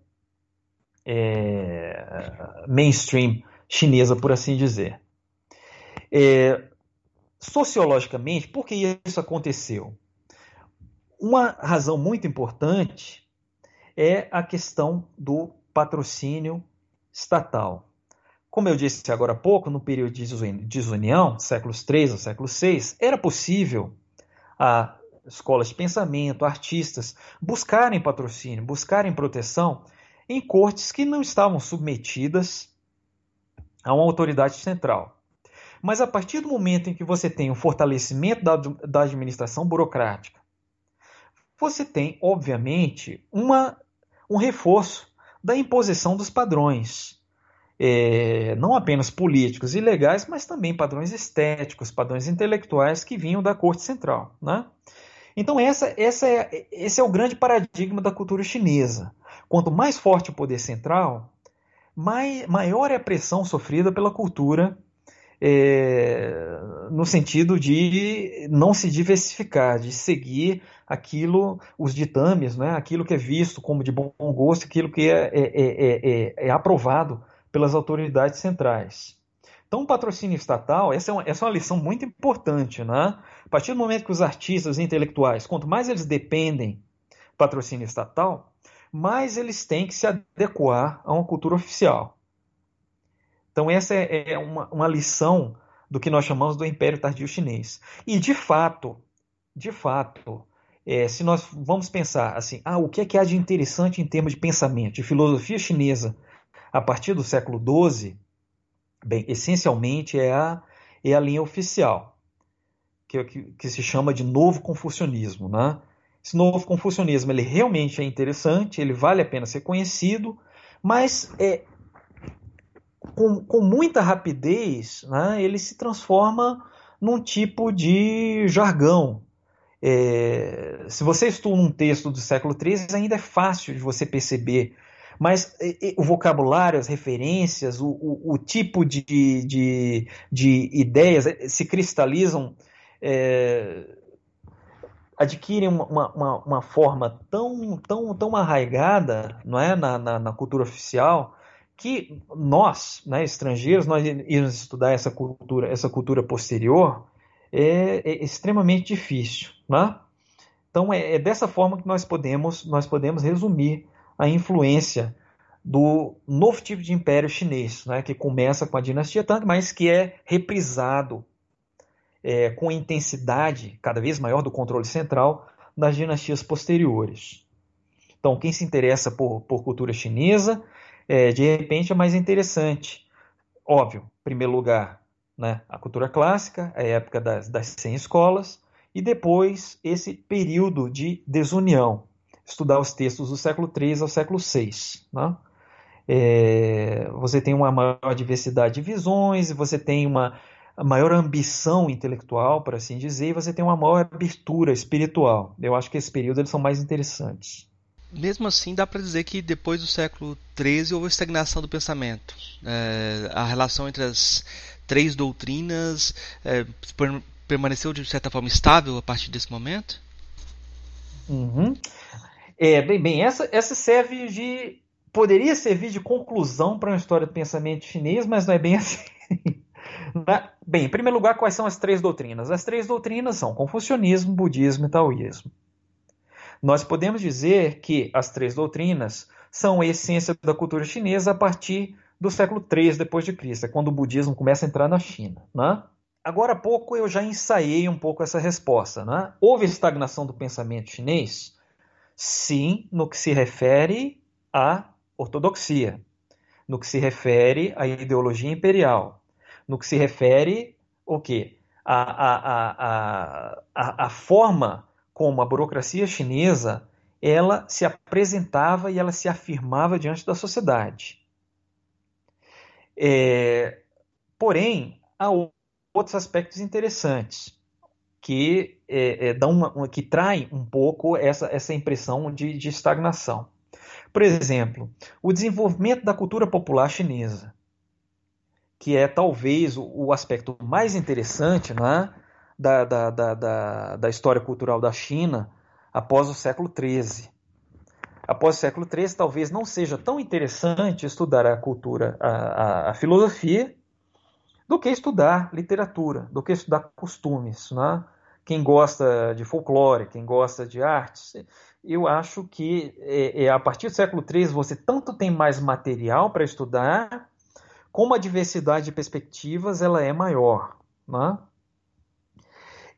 é, mainstream chinesa, por assim dizer. É, sociologicamente, por que isso aconteceu? Uma razão muito importante é a questão do patrocínio estatal. Como eu disse agora há pouco, no período de desunião, séculos III ao século VI, era possível a escolas de pensamento, artistas, buscarem patrocínio, buscarem proteção em cortes que não estavam submetidas a uma autoridade central. Mas a partir do momento em que você tem o um fortalecimento da, da administração burocrática, você tem, obviamente, uma, um reforço da imposição dos padrões. É, não apenas políticos e legais, mas também padrões estéticos, padrões intelectuais que vinham da corte central. Né? Então, essa, essa é, esse é o grande paradigma da cultura chinesa. Quanto mais forte o poder central, mai, maior é a pressão sofrida pela cultura é, no sentido de não se diversificar, de seguir aquilo, os ditames, né, aquilo que é visto como de bom gosto, aquilo que é, é, é, é aprovado pelas autoridades centrais. Então, o patrocínio estatal, essa é, uma, essa é uma lição muito importante. Né? A partir do momento que os artistas intelectuais, quanto mais eles dependem do patrocínio estatal, mais eles têm que se adequar a uma cultura oficial. Então, essa é, é uma, uma lição do que nós chamamos do Império Tardio Chinês. E, de fato, de fato, é, se nós vamos pensar assim, ah, o que é que há de interessante em termos de pensamento, de filosofia chinesa a partir do século XII, Bem, essencialmente é a, é a linha oficial, que, que, que se chama de novo confucionismo. Né? Esse novo confucionismo ele realmente é interessante, ele vale a pena ser conhecido, mas é, com, com muita rapidez né, ele se transforma num tipo de jargão. É, se você estuda um texto do século XIII, ainda é fácil de você perceber mas e, o vocabulário, as referências, o, o, o tipo de, de, de, ideias eh, se cristalizam, é, adquirem uma, uma, uma, forma tão, tão, tão arraigada não é, na, na, na cultura oficial que nós, né, estrangeiros, nós irmos estudar essa cultura, essa cultura posterior é, é extremamente difícil, né? Então é, é, dessa forma que nós podemos nós podemos resumir a influência do novo tipo de império chinês, né, que começa com a dinastia Tang, mas que é reprisado é, com intensidade cada vez maior do controle central nas dinastias posteriores. Então, quem se interessa por, por cultura chinesa, é, de repente é mais interessante. Óbvio, em primeiro lugar, né, a cultura clássica, a época das, das 100 escolas, e depois esse período de desunião, estudar os textos do século III ao século VI. Né? É, você tem uma maior diversidade de visões, você tem uma maior ambição intelectual, por assim dizer, e você tem uma maior abertura espiritual. Eu acho que esse período eles são mais interessantes. Mesmo assim, dá para dizer que depois do século XIII houve estagnação do pensamento. É, a relação entre as três doutrinas é, permaneceu de certa forma estável a partir desse momento? Uhum. É, bem, bem, essa, essa serve de. Poderia servir de conclusão para uma história do pensamento chinês, mas não é bem assim. Né? Bem, em primeiro lugar, quais são as três doutrinas? As três doutrinas são confucionismo, budismo e taoísmo. Nós podemos dizer que as três doutrinas são a essência da cultura chinesa a partir do século III depois de Cristo, é quando o budismo começa a entrar na China. Né? Agora há pouco eu já ensaiei um pouco essa resposta. Né? Houve estagnação do pensamento chinês? Sim, no que se refere à ortodoxia, no que se refere à ideologia imperial, no que se refere o quê? A, a, a, a, a forma como a burocracia chinesa ela se apresentava e ela se afirmava diante da sociedade. É, porém, há outros aspectos interessantes que, é, é, dão uma, uma, que traem um pouco essa, essa impressão de, de estagnação. Por exemplo, o desenvolvimento da cultura popular chinesa, que é talvez o, o aspecto mais interessante né, da, da, da, da, da história cultural da China após o século XIII. Após o século XIII, talvez não seja tão interessante estudar a cultura, a, a, a filosofia, do que estudar literatura, do que estudar costumes. Né? Quem gosta de folclore, quem gosta de artes, eu acho que é, é, a partir do século XIII você tanto tem mais material para estudar, como a diversidade de perspectivas ela é maior. Né?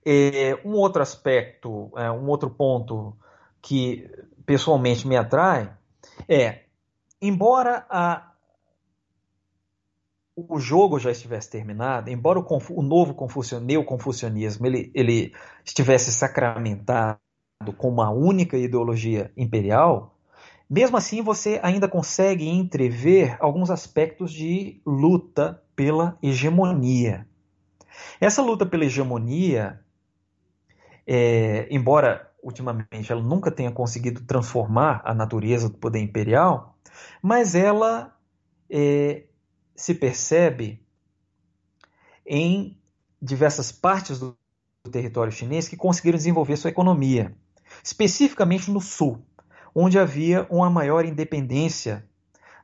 É, um outro aspecto, é, um outro ponto que pessoalmente me atrai é, embora a, o jogo já estivesse terminado, embora o, o novo neoconfucionismo ele, ele estivesse sacramentado como uma única ideologia imperial, mesmo assim você ainda consegue entrever alguns aspectos de luta pela hegemonia. Essa luta pela hegemonia, é, embora ultimamente ela nunca tenha conseguido transformar a natureza do poder imperial, mas ela é, se percebe em diversas partes do território chinês que conseguiram desenvolver sua economia, especificamente no sul, onde havia uma maior independência,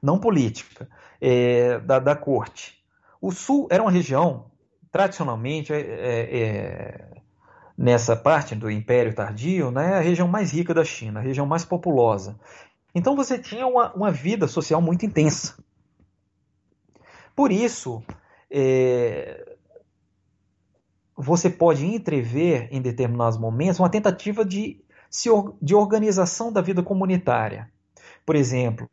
não política, é, da, da, corte. O sul era uma região, tradicionalmente, é, é, é, nessa parte do Império Tardio, né, a região mais rica da China, a região mais populosa. Então você tinha uma, uma vida social muito intensa. Por isso, é, você pode entrever em determinados momentos uma tentativa de, de organização da vida comunitária. Por exemplo,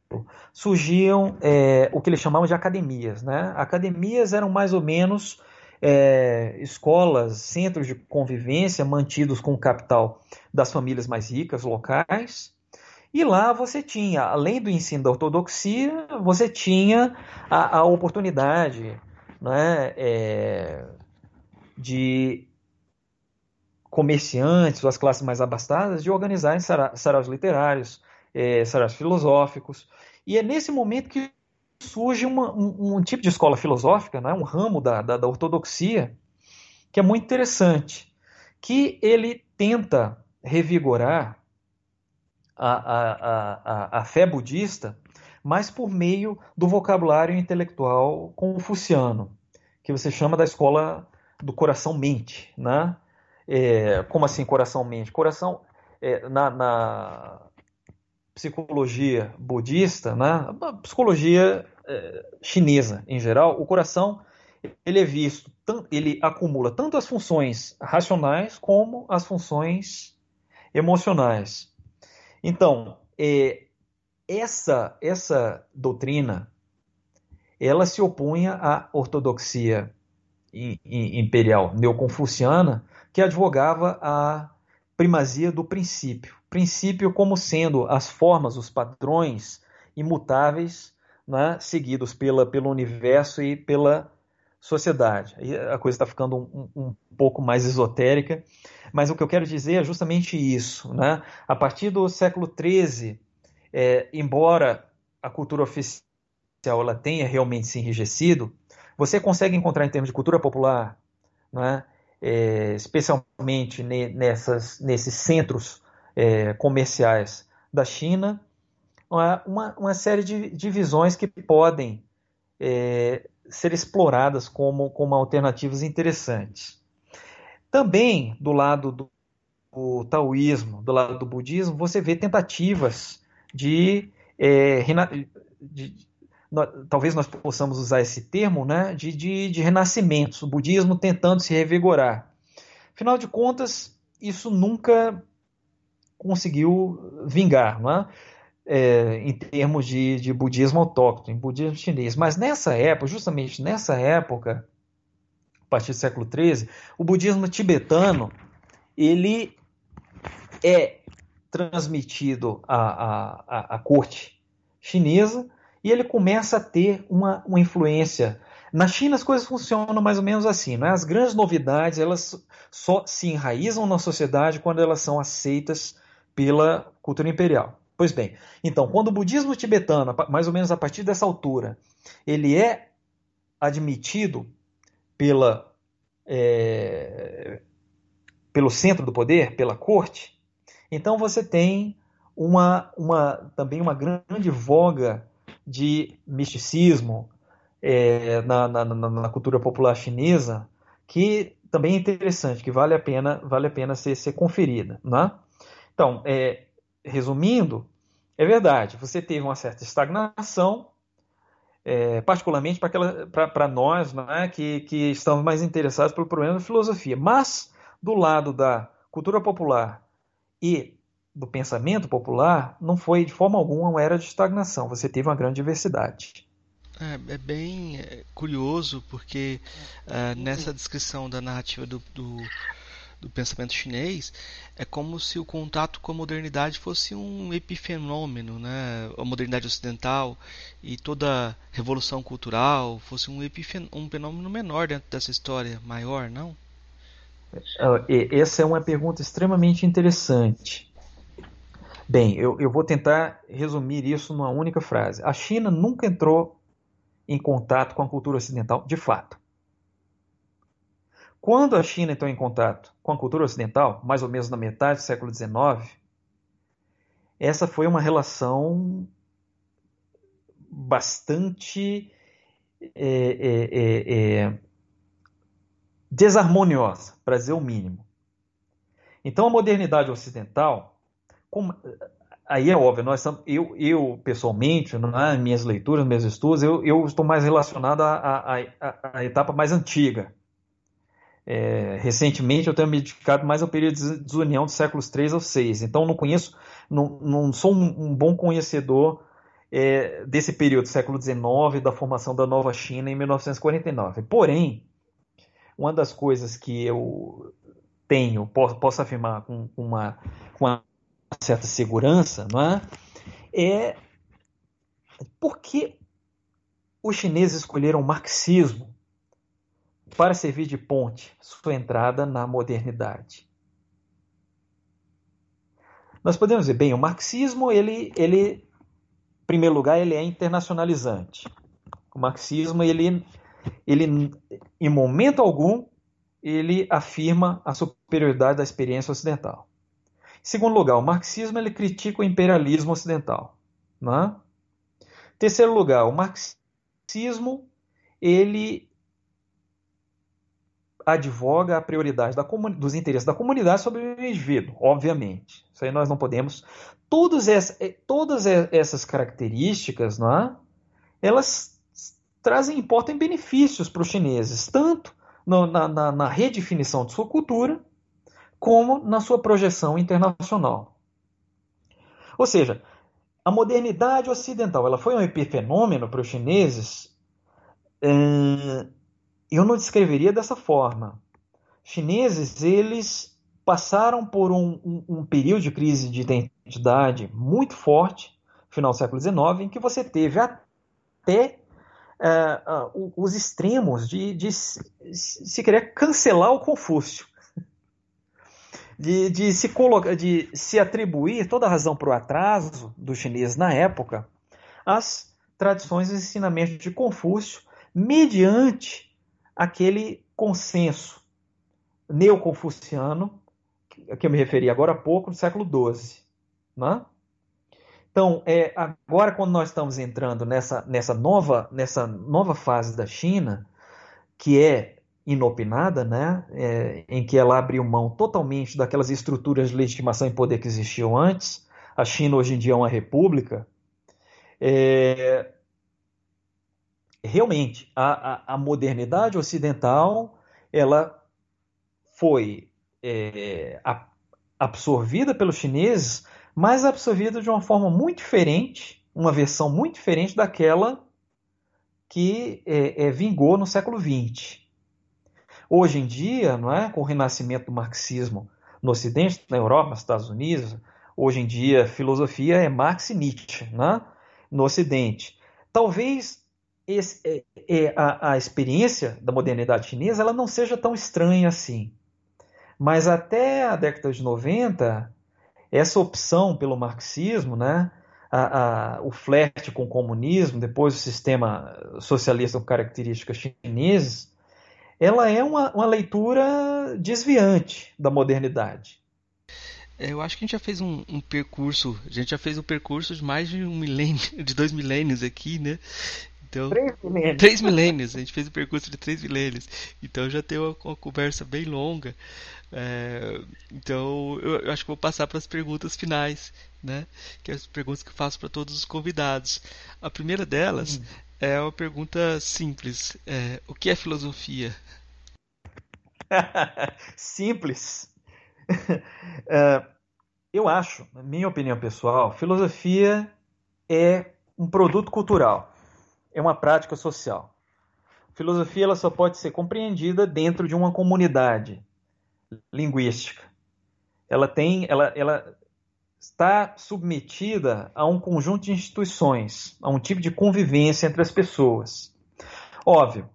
surgiam é, o que eles chamavam de academias. Né? Academias eram mais ou menos é, escolas, centros de convivência mantidos com o capital das famílias mais ricas locais, e lá você tinha, além do ensino da ortodoxia, você tinha a, a oportunidade né, é, de comerciantes as classes mais abastadas de organizarem saraus literários, é, saraus filosóficos. E é nesse momento que surge uma, um, um, tipo de escola filosófica, né, um ramo da, da, da ortodoxia, que é muito interessante, que ele tenta revigorar a, a, a, a fé budista, mas por meio do vocabulário intelectual confuciano, que você chama da escola do coração-mente. Né? É, como assim coração-mente? Coração, é, na, na, psicologia budista, né? psicologia é, chinesa em geral, o coração ele é visto, ele acumula tanto as funções racionais como as funções emocionais. Então, é, essa, essa doutrina ela se opunha à ortodoxia imperial neoconfuciana, que advogava a primazia do princípio. Princípio como sendo as formas, os padrões imutáveis né, seguidos pela, pelo universo e pela sociedade. Aí a coisa está ficando um, um, pouco mais esotérica, mas o que eu quero dizer é justamente isso. Né? A partir do século XIII, é, embora a cultura oficial ela tenha realmente se enrijecido, você consegue encontrar em termos de cultura popular, né? é, especialmente nessas, nesses centros é, comerciais da China, uma, uma, série de, de visões que podem é, ser exploradas como, como alternativas interessantes. Também, do lado do, do taoísmo, do lado do budismo, você vê tentativas de, é, de talvez nós possamos usar esse termo, né, de, de, de renascimentos, o budismo tentando se revigorar. Afinal de contas, isso nunca conseguiu vingar. Não é? É, em termos de, de budismo autóctone, budismo chinês. Mas nessa época, justamente nessa época, a partir do século XIII, o budismo tibetano ele é transmitido à, à, à corte chinesa e ele começa a ter uma, uma influência. Na China as coisas funcionam mais ou menos assim, não é? As grandes novidades elas só se enraizam na sociedade quando elas são aceitas pela cultura imperial. Pois bem, então, quando o budismo tibetano, mais ou menos a partir dessa altura, ele é admitido pela, é, pelo centro do poder, pela corte, então você tem uma, uma também uma grande voga de misticismo é, na, na, na, cultura popular chinesa que também é interessante, que vale a pena, vale a pena ser, ser conferida. Né? Então, é, resumindo, é verdade, você teve uma certa estagnação, é, particularmente para nós né, que, que estamos mais interessados pelo problema da filosofia. Mas, do lado da cultura popular e do pensamento popular, não foi de forma alguma uma era de estagnação. Você teve uma grande diversidade. É, é bem é, curioso porque uh, nessa descrição da narrativa do, do, do, pensamento chinês é como se o contato com a modernidade fosse um epifenômeno, né? A modernidade ocidental e toda a revolução cultural fosse um, um fenômeno menor dentro dessa história maior, não? É, essa é uma pergunta extremamente interessante. Bem, eu, eu vou tentar resumir isso numa única frase. A China nunca entrou em contato com a cultura ocidental de fato. Quando a China entrou em contato com a cultura ocidental, mais ou menos na metade do século XIX, essa foi uma relação bastante é, é, é, é desarmoniosa, para dizer o mínimo. Então, a modernidade ocidental como, aí é óbvio, nós eu, eu pessoalmente, nas minhas leituras, meus estudos, eu, eu estou mais relacionado à, à, à etapa mais antiga. É, recentemente eu tenho me dedicado mais ao período de desunião dos séculos 3 ao 6, então não conheço, não, não sou um, um bom conhecedor é, desse período, século XIX, da formação da nova China em 1949. Porém, uma das coisas que eu tenho, posso, posso afirmar com, uma, com uma certa segurança, não é? É por que os chineses escolheram o marxismo para servir de ponte sua entrada na modernidade. Nós podemos dizer, bem, o marxismo, ele, ele, em primeiro lugar, ele é internacionalizante. O marxismo, ele, ele, em momento algum, ele afirma a superioridade da experiência ocidental. Segundo lugar, o marxismo ele critica o imperialismo ocidental. Né? Terceiro lugar, o marxismo ele advoga a prioridade da dos interesses da comunidade sobre o indivíduo, obviamente. Isso aí nós não podemos. Todas essas, eh, todas essas características, né, elas trazem, importam benefícios para os chineses, tanto no, na, na, na redefinição de sua cultura, como na sua projeção internacional. Ou seja, a modernidade ocidental ela foi um epifenômeno para os chineses? Eu não descreveria dessa forma. Chineses, eles passaram por um, um, um período de crise de identidade muito forte, final do século XIX, em que você teve até uh, uh, os extremos de, de se querer cancelar o Confúcio de, de, se de se atribuir toda a razão para o atraso do chinês na época às tradições e ensinamentos de Confúcio, mediante aquele consenso neoconfuciano, que eu me referi agora há pouco, do século XII. Né? Então, é, agora quando nós estamos entrando nessa, nessa, nova, nessa nova fase da China, que é inopinada, né, é, em que ela abriu mão totalmente daquelas estruturas de legitimação e poder que existiam antes. A China hoje em dia é uma república. É, realmente, a, a, a, modernidade ocidental ela foi é, a, absorvida pelos chineses, mas absorvida de uma forma muito diferente, uma versão muito diferente daquela que é, é vingou no século XX. Hoje em dia, não é, com o renascimento do marxismo no Ocidente, na Europa, nos Estados Unidos, hoje em dia filosofia é Marx e Nietzsche, né? no Ocidente. Talvez esse, é, é, a, a, experiência da modernidade chinesa ela não seja tão estranha assim. Mas até a década de 90, essa opção pelo marxismo, né? A, a, o flerte com o comunismo, depois o sistema socialista com características chinesas, ela é uma, uma leitura desviante da modernidade. É, eu acho que a gente já fez um, um, percurso, a gente já fez um percurso de mais de um milênio, de dois milênios aqui, né? Então, três milênios. Três milênios, a gente fez o um percurso de três milênios. Então já tem uma, uma conversa bem longa. É, então eu, eu, acho que vou passar para as perguntas finais, né? Que é as perguntas que eu faço para todos os convidados. A primeira delas hum. é uma pergunta simples: é, o que é filosofia? simples. uh, eu acho, na minha opinião pessoal, filosofia é um produto cultural, é uma prática social. Filosofia ela só pode ser compreendida dentro de uma comunidade linguística. Ela tem, ela, ela está submetida a um conjunto de instituições, a um tipo de convivência entre as pessoas. Óbvio,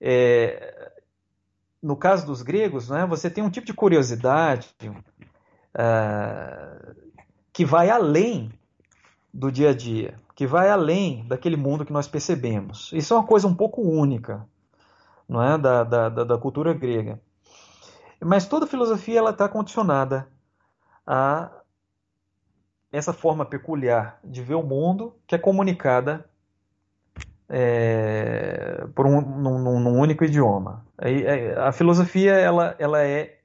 é, no caso dos gregos, né, você tem um tipo de curiosidade uh, que vai além do dia a dia, que vai além daquele mundo que nós percebemos. Isso é uma coisa um pouco única não é, da, da, da cultura grega. Mas toda filosofia ela está condicionada a essa forma peculiar de ver o mundo que é comunicada é, por um, num, num, único idioma. A, a filosofia ela, ela é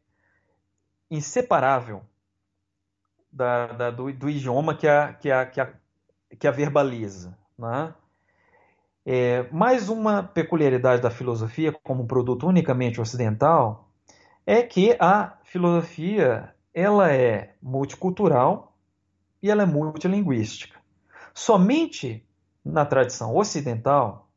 inseparável da, da, do, do, idioma que a, que a, que a, que a verbaliza. Né? É, mais uma peculiaridade da filosofia, como produto unicamente ocidental, é que a filosofia ela é multicultural e ela é multilinguística. Somente na tradição ocidental,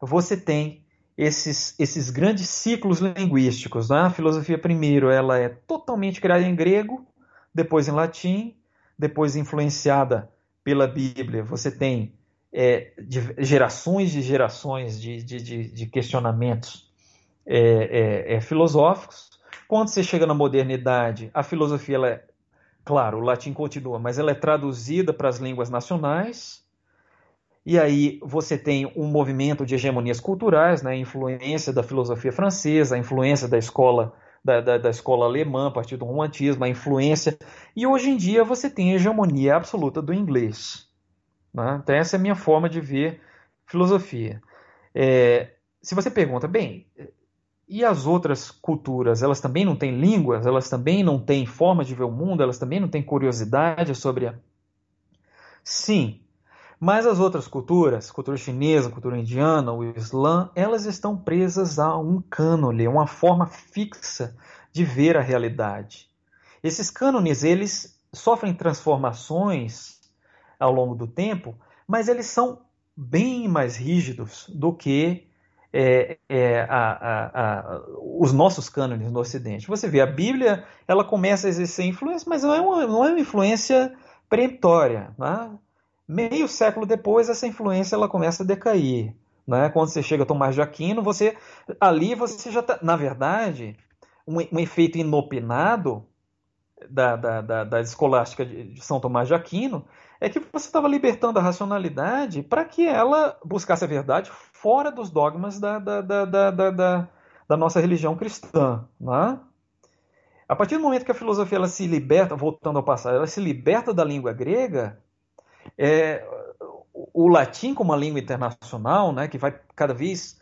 você tem esses, esses grandes ciclos linguísticos. Né? A filosofia, primeiro, ela é totalmente criada em grego, depois em latim, depois influenciada pela Bíblia. Você tem é, de, gerações e gerações de, de, de questionamentos é, é, é, filosóficos. Quando você chega na modernidade, a filosofia, ela é, claro, o latim continua, mas ela é traduzida para as línguas nacionais e aí você tem um movimento de hegemonias culturais, né, a influência da filosofia francesa, a influência da escola da, da, da, escola alemã, a partir do romantismo, a influência. E hoje em dia você tem a hegemonia absoluta do inglês. Né? Então essa é a minha forma de ver filosofia. É, se você pergunta, bem, e as outras culturas, elas também não têm línguas, elas também não têm forma de ver o mundo, elas também não têm curiosidade sobre a... Sim, mas as outras culturas, cultura chinesa, cultura indiana, o Islã, elas estão presas a um cânone, uma forma fixa de ver a realidade. Esses cânones, eles sofrem transformações ao longo do tempo, mas eles são bem mais rígidos do que é, é, a, a, a, os nossos cânones no Ocidente. Você vê, a Bíblia ela começa a exercer influência, mas não é uma, não é uma influência peremptória. Né? Meio século depois, essa influência ela começa a decair. Né? Quando você chega a Tomás de Aquino, você ali você já está, na verdade, um, um, efeito inopinado da, da, da, da escolástica de São Tomás de Aquino é que você estava libertando a racionalidade para que ela buscasse a verdade fora dos dogmas da, da, da, da, da, nossa religião cristã. Né? A partir do momento que a filosofia ela se liberta, voltando ao passado, ela se liberta da língua grega, é, o latim como uma língua internacional, né, que vai cada vez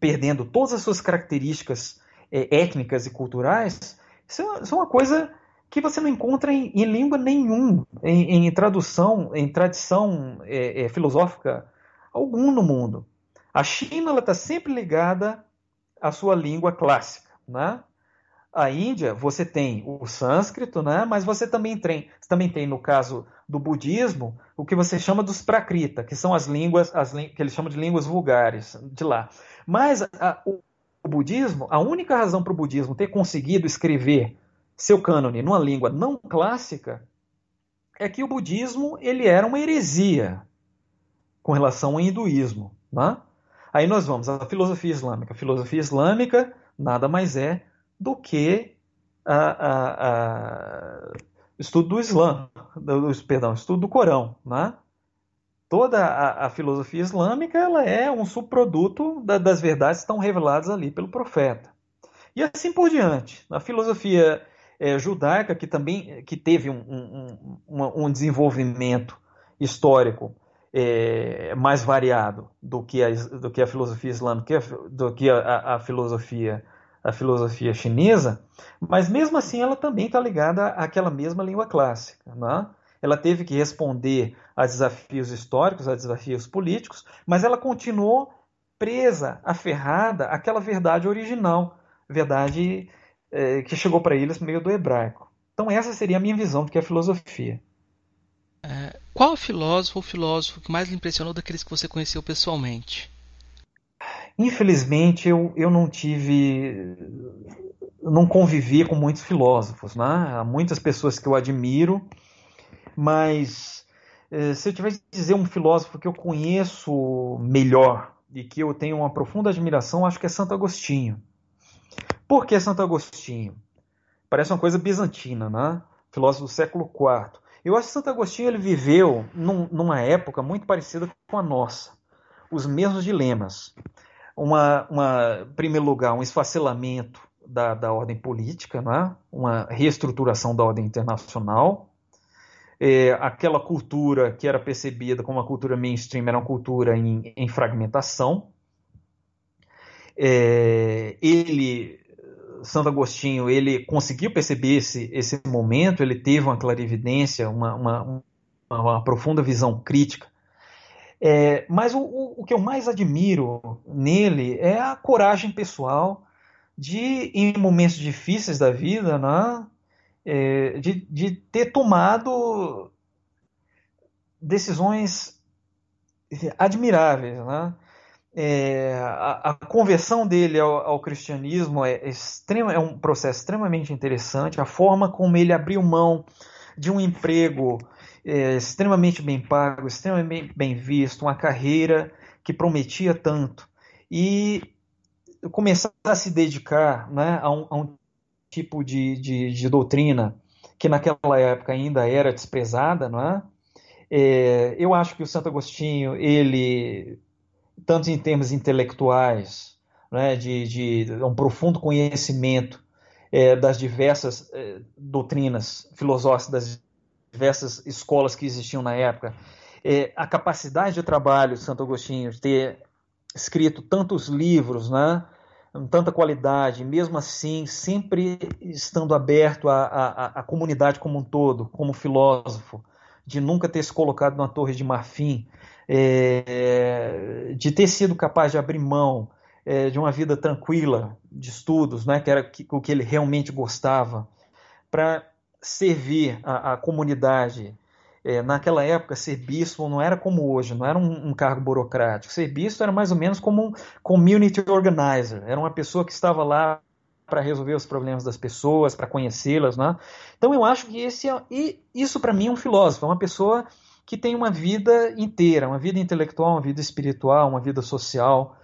perdendo todas as suas características é, étnicas e culturais, isso é, é, uma coisa que você não encontra em, em língua nenhum, em, em, tradução, em tradição é, é filosófica algum no mundo. A China está sempre ligada à sua língua clássica, né? A Índia, você tem o sânscrito, né? mas você também tem, também tem, no caso do budismo, o que você chama dos prakrita, que são as línguas, as, que eles chamam de línguas vulgares de lá. Mas a, o, o budismo, a única razão para o budismo ter conseguido escrever seu cânone numa língua não clássica é que o budismo ele era uma heresia com relação ao hinduísmo. Né? Aí nós vamos à filosofia islâmica. A filosofia islâmica nada mais é do que a, a, a estudo do Islã, do, perdão, estudo do Corão, né? toda a, a, filosofia islâmica ela é um subproduto da, das verdades que estão reveladas ali pelo profeta. E assim por diante. A filosofia é, judaica, que também que teve um, um, um, um desenvolvimento histórico é, mais variado do que, a, do que a filosofia islâmica, do que a, a filosofia a filosofia chinesa, mas mesmo assim ela também está ligada àquela mesma língua clássica. Né? Ela teve que responder a desafios históricos, a desafios políticos, mas ela continuou presa, aferrada àquela verdade original, verdade é, que chegou para eles meio do hebraico. Então essa seria a minha visão do que é filosofia. É, qual filósofo ou filósofo que mais lhe impressionou daqueles que você conheceu pessoalmente? Infelizmente eu, eu não tive, não convivi com muitos filósofos, né? Há muitas pessoas que eu admiro, mas eh, se eu tivesse que dizer um filósofo que eu conheço melhor e que eu tenho uma profunda admiração, acho que é Santo Agostinho. Por que Santo Agostinho? Parece uma coisa bizantina, né? Filósofo do século IV. Eu acho que Santo Agostinho ele viveu num, numa época muito parecida com a nossa. Os mesmos dilemas. Uma, uma em primeiro lugar, um esfacelamento da, da ordem política, né? uma reestruturação da ordem internacional. É, aquela cultura que era percebida como uma cultura mainstream era uma cultura em, em fragmentação. É, ele Santo Agostinho ele conseguiu perceber esse, esse momento, ele teve uma clarividência, uma, uma, uma profunda visão crítica. É, mas o, o, o, que eu mais admiro nele é a coragem pessoal de, em momentos difíceis da vida, né, é, de, de ter tomado decisões admiráveis. Né? é, a, a, conversão dele ao, ao cristianismo é, extrema, é um processo extremamente interessante. A forma como ele abriu mão de um emprego é, extremamente bem pago, extremamente bem visto, uma carreira que prometia tanto, e começar a se dedicar né, a, um, a um tipo de, de, de, doutrina que naquela época ainda era desprezada, não é? É, eu acho que o Santo Agostinho ele tanto em termos intelectuais, né, de, de, um profundo conhecimento é, das diversas é, doutrinas filosóficas, das diversas escolas que existiam na época, é, a capacidade de trabalho de Santo Agostinho, de ter escrito tantos livros, né, tanta qualidade, mesmo assim, sempre estando aberto à, à, à comunidade como um todo, como filósofo, de nunca ter se colocado numa torre de marfim, é, de ter sido capaz de abrir mão é, de uma vida tranquila de estudos, né, que era o que ele realmente gostava, para servir a, a comunidade. É, naquela época, ser bispo não era como hoje, não era um, um, cargo burocrático. Ser bispo era mais ou menos como um community organizer, era uma pessoa que estava lá para resolver os problemas das pessoas, para conhecê-las, né? Então eu acho que esse é, e isso para mim é um filósofo, é uma pessoa que tem uma vida inteira, uma vida intelectual, uma vida espiritual, uma vida social.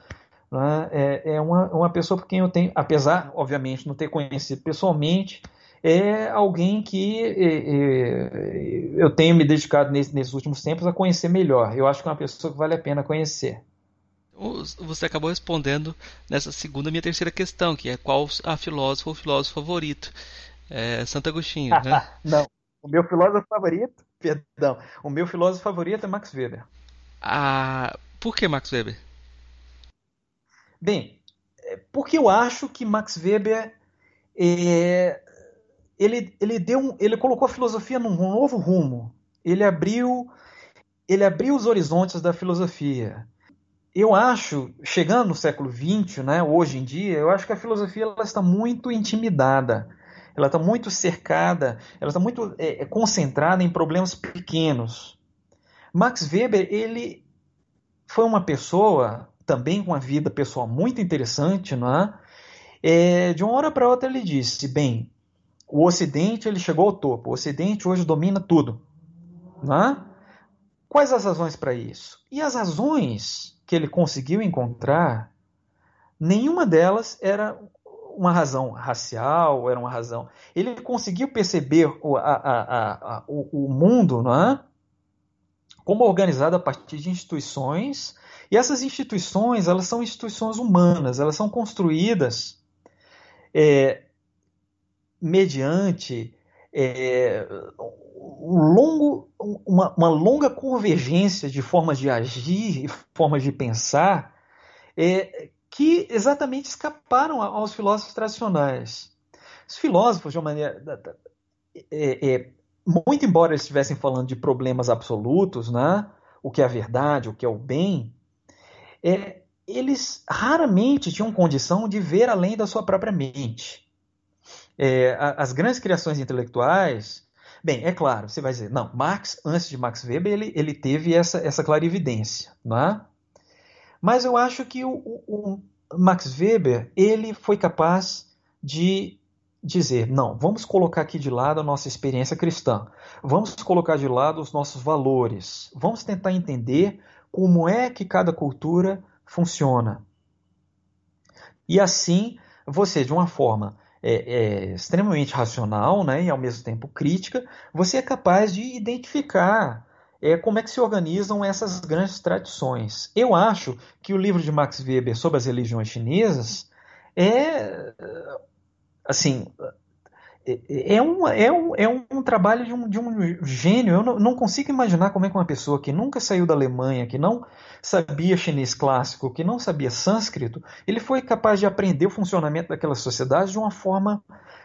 Né? É, é uma, uma pessoa por quem eu tenho, apesar, obviamente, não ter conhecido pessoalmente, é alguém que é, é, eu tenho me dedicado nesse, nesses últimos tempos a conhecer melhor. Eu acho que é uma pessoa que vale a pena conhecer. Você acabou respondendo nessa segunda minha terceira questão, que é qual a filósofa ou filósofo favorito? É Santo Agostinho, né? não, o meu filósofo favorito Perdão. O meu filósofo favorito é Max Weber. Ah, por que Max Weber? Bem, é, porque eu acho que Max Weber é, ele, ele deu um, ele colocou a filosofia num novo rumo. Ele abriu ele abriu os horizontes da filosofia. Eu acho, chegando no século XX, né, hoje em dia, eu acho que a filosofia ela está muito intimidada ela está muito cercada, ela está muito é, é, concentrada em problemas pequenos. Max Weber, ele foi uma pessoa também com uma vida pessoal muito interessante, não é? é de uma hora para outra ele disse, bem, o Ocidente ele chegou ao topo, o Ocidente hoje domina tudo, não é? Quais as razões para isso? E as razões que ele conseguiu encontrar, nenhuma delas era uma razão racial, era uma razão. Ele conseguiu perceber o, a, a, a, o, o mundo, não é? como organizada a partir de instituições, e essas instituições, elas são instituições humanas, elas são construídas é, mediante é, um longo, uma, uma, longa convergência de formas de agir e formas de pensar é, que exatamente escaparam aos filósofos tradicionais. Os filósofos, de uma maneira. É, é, muito embora eles estivessem falando de problemas absolutos, né? o que é a verdade, o que é o bem, é, eles raramente tinham condição de ver além da sua própria mente. É, as grandes criações intelectuais, bem, é claro, você vai dizer, não, Marx, antes de Max Weber, ele, ele teve essa, essa clarividência, não é? Mas eu acho que o, o, o Max Weber ele foi capaz de dizer: não, vamos colocar aqui de lado a nossa experiência cristã, vamos colocar de lado os nossos valores, vamos tentar entender como é que cada cultura funciona. E assim, você, de uma forma é, é, extremamente racional né, e ao mesmo tempo crítica, você é capaz de identificar é como é que se organizam essas grandes tradições. Eu acho que o livro de Max Weber sobre as religiões chinesas é assim é um, é um, é um trabalho de um, de um gênio. Eu não, não, consigo imaginar como é que uma pessoa que nunca saiu da Alemanha, que não sabia chinês clássico, que não sabia sânscrito, ele foi capaz de aprender o funcionamento daquela sociedade de uma forma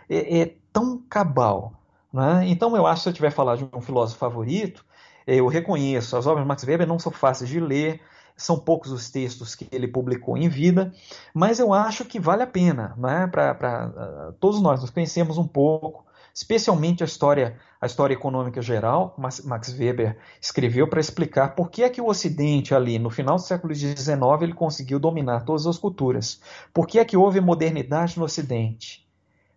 é, é, tão cabal. Né? Então, eu acho que se eu tiver falar de um filósofo favorito, eu reconheço, as obras de Max Weber não são fáceis de ler, são poucos os textos que ele publicou em vida, mas eu acho que vale a pena, né? Para uh, todos nós nos conhecemos um pouco, especialmente a história, a história econômica geral. Max Weber escreveu para explicar por que é que o Ocidente ali no final do século XIX ele conseguiu dominar todas as culturas, por que é que houve modernidade no Ocidente,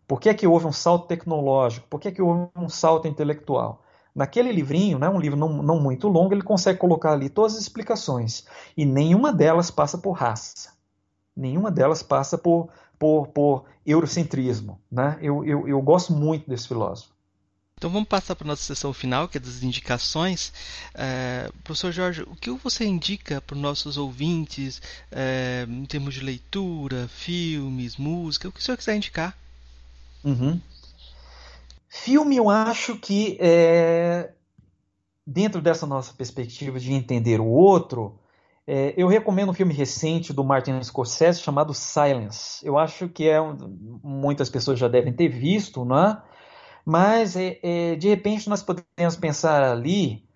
por que é que houve um salto tecnológico, por que é que houve um salto intelectual. Naquele livrinho, né, um livro não, não muito longo, ele consegue colocar ali todas as explicações. E nenhuma delas passa por raça. Nenhuma delas passa por, por, por eurocentrismo. Né? Eu, eu, eu gosto muito desse filósofo. Então vamos passar para a nossa sessão final, que é das indicações. É, professor Jorge, o que você indica para os nossos ouvintes é, em termos de leitura, filmes, música, o que o senhor quiser indicar? Uhum. Filme, eu acho que é, dentro dessa nossa perspectiva de entender o outro, é, eu recomendo um filme recente do Martin Scorsese chamado Silence. Eu acho que é muitas pessoas já devem ter visto, né? Mas é, é, de repente nós podemos pensar ali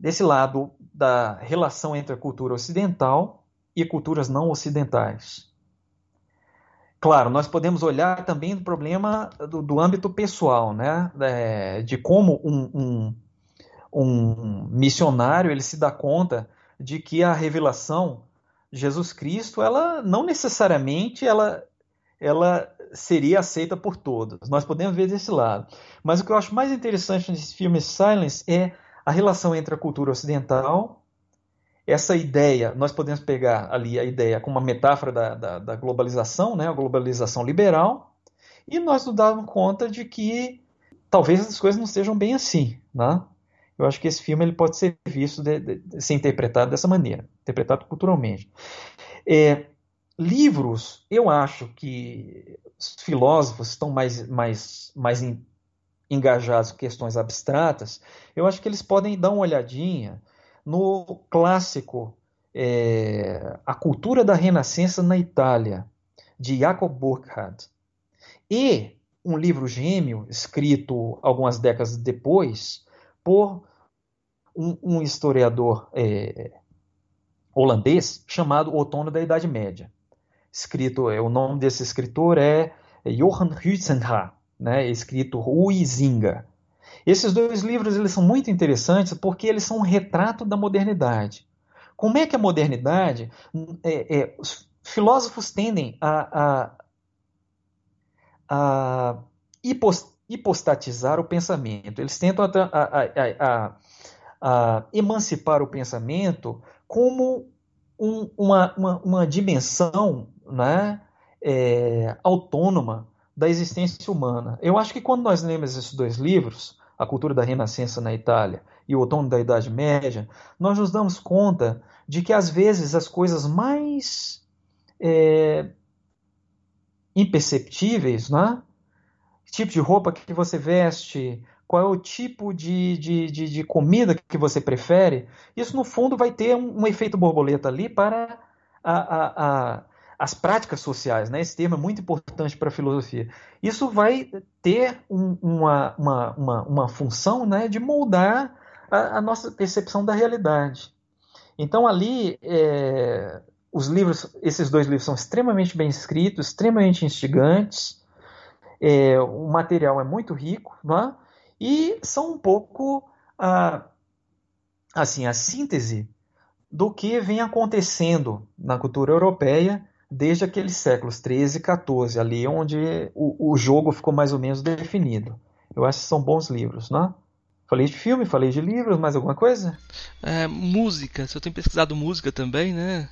desse lado da relação entre a cultura ocidental e culturas não ocidentais. Claro, nós podemos olhar também do problema do, do âmbito pessoal, né? É, de como um, um, um, missionário ele se dá conta de que a revelação Jesus Cristo, ela não necessariamente ela, ela seria aceita por todos. Nós podemos ver desse lado. Mas o que eu acho mais interessante nesse filme Silence é a relação entre a cultura ocidental essa ideia, nós podemos pegar ali a ideia como uma metáfora da, da, da globalização, né, a globalização liberal, e nós nos damos conta de que talvez as coisas não sejam bem assim. Né? Eu acho que esse filme ele pode ser visto, de, de, ser interpretado dessa maneira, interpretado culturalmente. É, livros, eu acho que os filósofos estão mais, mais, mais engajados em questões abstratas, eu acho que eles podem dar uma olhadinha no clássico é, A Cultura da Renascença na Itália, de Jacob Burckhardt, e um livro gêmeo, escrito algumas décadas depois, por um, um historiador é, holandês chamado Outono da Idade Média. Escrito, é, o nome desse escritor é Johan Huizenga, né, escrito Huizinga. Esses dois livros eles são muito interessantes porque eles são um retrato da modernidade. Como é que a modernidade, é, é, os filósofos tendem a, a, a hipostatizar o pensamento. Eles tentam a, a emancipar o pensamento como um, uma, uma, uma, dimensão né, é, autônoma da existência humana. Eu acho que quando nós lemos esses dois livros, a cultura da Renascença na Itália e o outono da Idade Média, nós nos damos conta de que às vezes as coisas mais é, imperceptíveis, né? tipo de roupa que você veste, qual é o tipo de, de, de, de comida que você prefere, isso no fundo vai ter um, um efeito borboleta ali para a, a, a, as práticas sociais. Né? Esse termo é muito importante para a filosofia. Isso vai ter um, uma, uma, uma, uma, função né, de moldar a, a, nossa percepção da realidade. Então ali é, os livros, esses dois livros são extremamente bem escritos, extremamente instigantes. É, o material é muito rico, não é? e são um pouco a, assim, a síntese do que vem acontecendo na cultura europeia desde aqueles séculos 13 e 14, ali onde o, o jogo ficou mais ou menos definido. Eu acho que são bons livros, né? Falei de filme, falei de livros, mais alguma coisa? É, música, você tem pesquisado música também, né?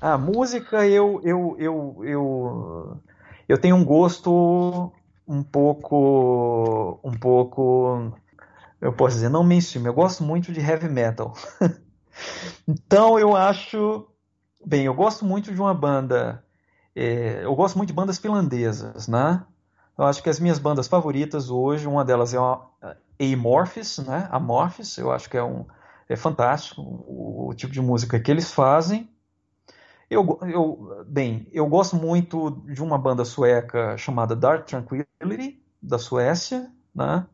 Ah, música eu, eu, eu, eu, eu tenho um gosto um pouco, um pouco, eu posso dizer, não mainstream. Eu gosto muito de heavy metal. então eu acho, bem, eu gosto muito de uma banda, é, eu gosto muito de bandas finlandesas, né? Eu acho que as minhas bandas favoritas hoje, uma delas é a Amorphis, né? Amorphis, eu acho que é um é fantástico o, o tipo de música que eles fazem. Eu, eu, bem, eu gosto muito de uma banda sueca chamada Dark Tranquility, da Suécia, né?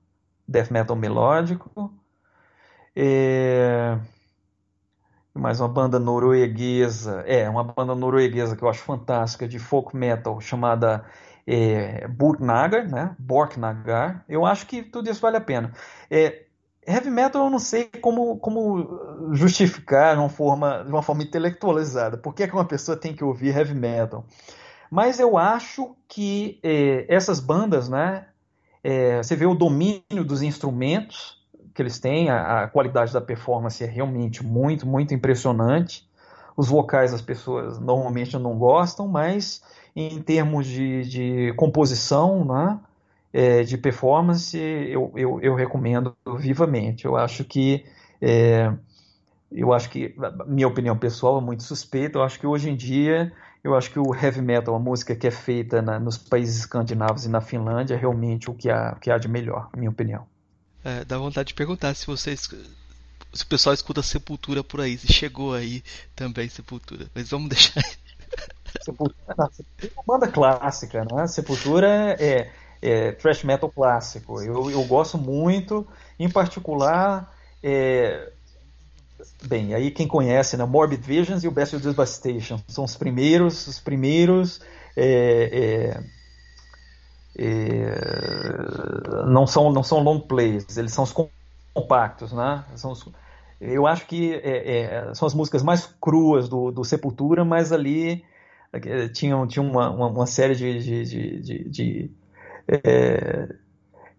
death metal melódico. É... Mais uma banda norueguesa, é, uma banda norueguesa que eu acho fantástica, de folk metal, chamada é, né? Borknagar. Eu acho que tudo isso vale a pena. É, Heavy metal eu não sei como, como justificar de uma, forma, de uma forma intelectualizada. Por que, é que uma pessoa tem que ouvir heavy metal? Mas eu acho que é, essas bandas, né? É, você vê o domínio dos instrumentos que eles têm, a, a, qualidade da performance é realmente muito, muito impressionante. Os vocais as pessoas normalmente não gostam, mas em termos de, de composição, né? é, de performance, eu, eu, eu, recomendo vivamente. Eu acho que é, eu acho que minha opinião pessoal é muito suspeita. Eu acho que hoje em dia eu acho que o heavy metal, a música que é feita na, nos países escandinavos e na Finlândia, é realmente o que há, o que há de melhor, minha opinião. É, dá vontade de perguntar se vocês se o pessoal escuta Sepultura por aí, se chegou aí também Sepultura. Mas vamos deixar. Sepultura, Sepultura é uma banda clássica, né? Sepultura é, é, thrash metal clássico. Eu, eu gosto muito, em particular, é, bem, aí quem conhece, né, Morbid Visions e o Bestial Devastation são os primeiros, os primeiros é, é, não são não são long plays, eles são os compactos, né? São os, eu acho que é, é, são as músicas mais cruas do, do Sepultura, mas ali tinham tinha uma, uma, uma série de, de, de, de é,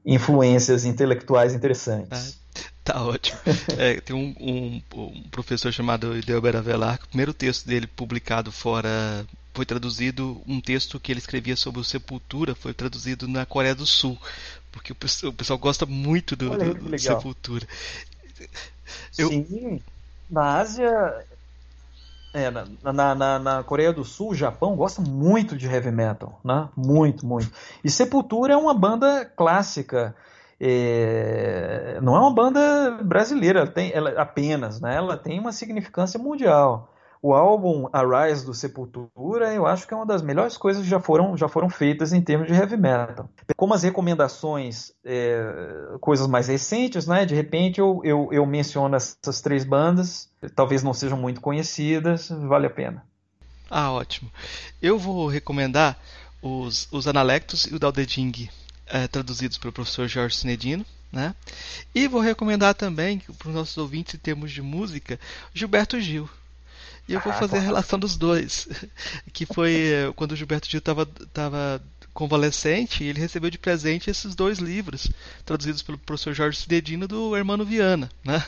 influências intelectuais interessantes. Ah, tá ótimo. É, tem um, um, um, professor chamado Ideober Avelar, o primeiro texto dele publicado fora foi traduzido um texto que ele escrevia sobre o Sepultura, foi traduzido na Coreia do Sul, porque o pessoal, o pessoal gosta muito do, do, do Sepultura. Eu... Sim, na Ásia é, na, na, na, na, Coreia do Sul, o Japão gosta muito de heavy metal, né? Muito, muito. E Sepultura é uma banda clássica. É, não é uma banda brasileira tem, ela, apenas, né? Ela tem uma significância mundial o álbum Arise do Sepultura, eu acho que é uma das melhores coisas que já foram, já foram feitas em termos de heavy metal. Como as recomendações, é, coisas mais recentes, né? De repente eu, eu, eu menciono essas três bandas, talvez não sejam muito conhecidas, vale a pena. Ah, ótimo. Eu vou recomendar os, os Analectos e o Daldeding, é, traduzidos pelo professor Jorge Sinedino. Né? E vou recomendar também para os nossos ouvintes, em termos de música, Gilberto Gil. E eu vou ah, fazer a relação dos dois. Que foi eh, quando o Gilberto Gil estava tava convalescente, ele recebeu de presente esses dois livros, traduzidos pelo professor Jorge Cidedino do Hermano Viana. Né?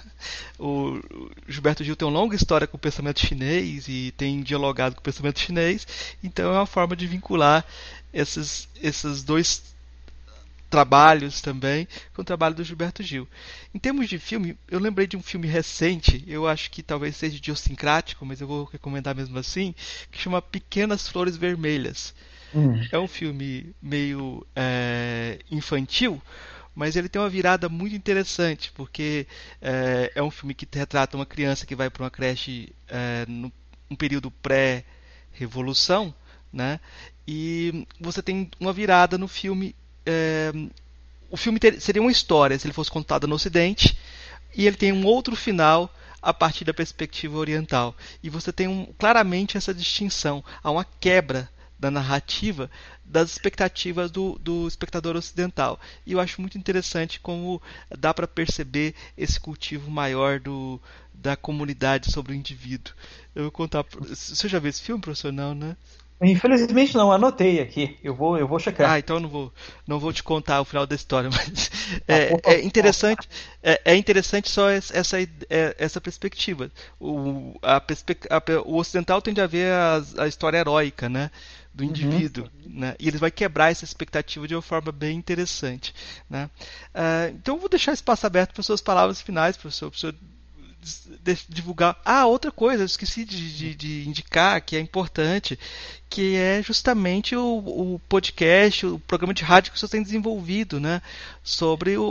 O Gilberto Gil tem uma longa história com o pensamento chinês e tem dialogado com o pensamento chinês, então é uma forma de vincular esses, esses dois trabalhos também, com o trabalho do Gilberto Gil. Em termos de filme, eu lembrei de um filme recente, eu acho que talvez seja idiosincrático, mas eu vou recomendar mesmo assim, que chama Pequenas Flores Vermelhas. Hum. É um filme meio é, infantil, mas ele tem uma virada muito interessante, porque é, é um filme que retrata uma criança que vai para uma creche é, no um período pré-revolução, né? E você tem uma virada no filme. É, o filme ter, seria uma história se ele fosse contado no Ocidente, e ele tem um outro final a partir da perspectiva oriental. E você tem um, claramente essa distinção. Há uma quebra da narrativa das expectativas do, do espectador ocidental. E eu acho muito interessante como dá para perceber esse cultivo maior do, da comunidade sobre o indivíduo. Eu vou contar. Você já viu esse filme, professor? Não, né? Infelizmente não, anotei aqui. Eu vou, eu vou checar. Ah, então eu não vou, não vou te contar o final da história, mas é, é interessante, é, é, interessante só essa, é, essa perspectiva. O, a, o ocidental tende a ver a, a história heróica, né? do uhum. indivíduo, uhum. né? E ele vai quebrar essa expectativa de uma forma bem interessante, né? Uh, então eu vou deixar espaço aberto para suas palavras finais, professor, professor divulgar. Ah, outra coisa, eu esqueci de, de, de, indicar que é importante, que é justamente o, o, podcast, o programa de rádio que você tem desenvolvido, né? Sobre o,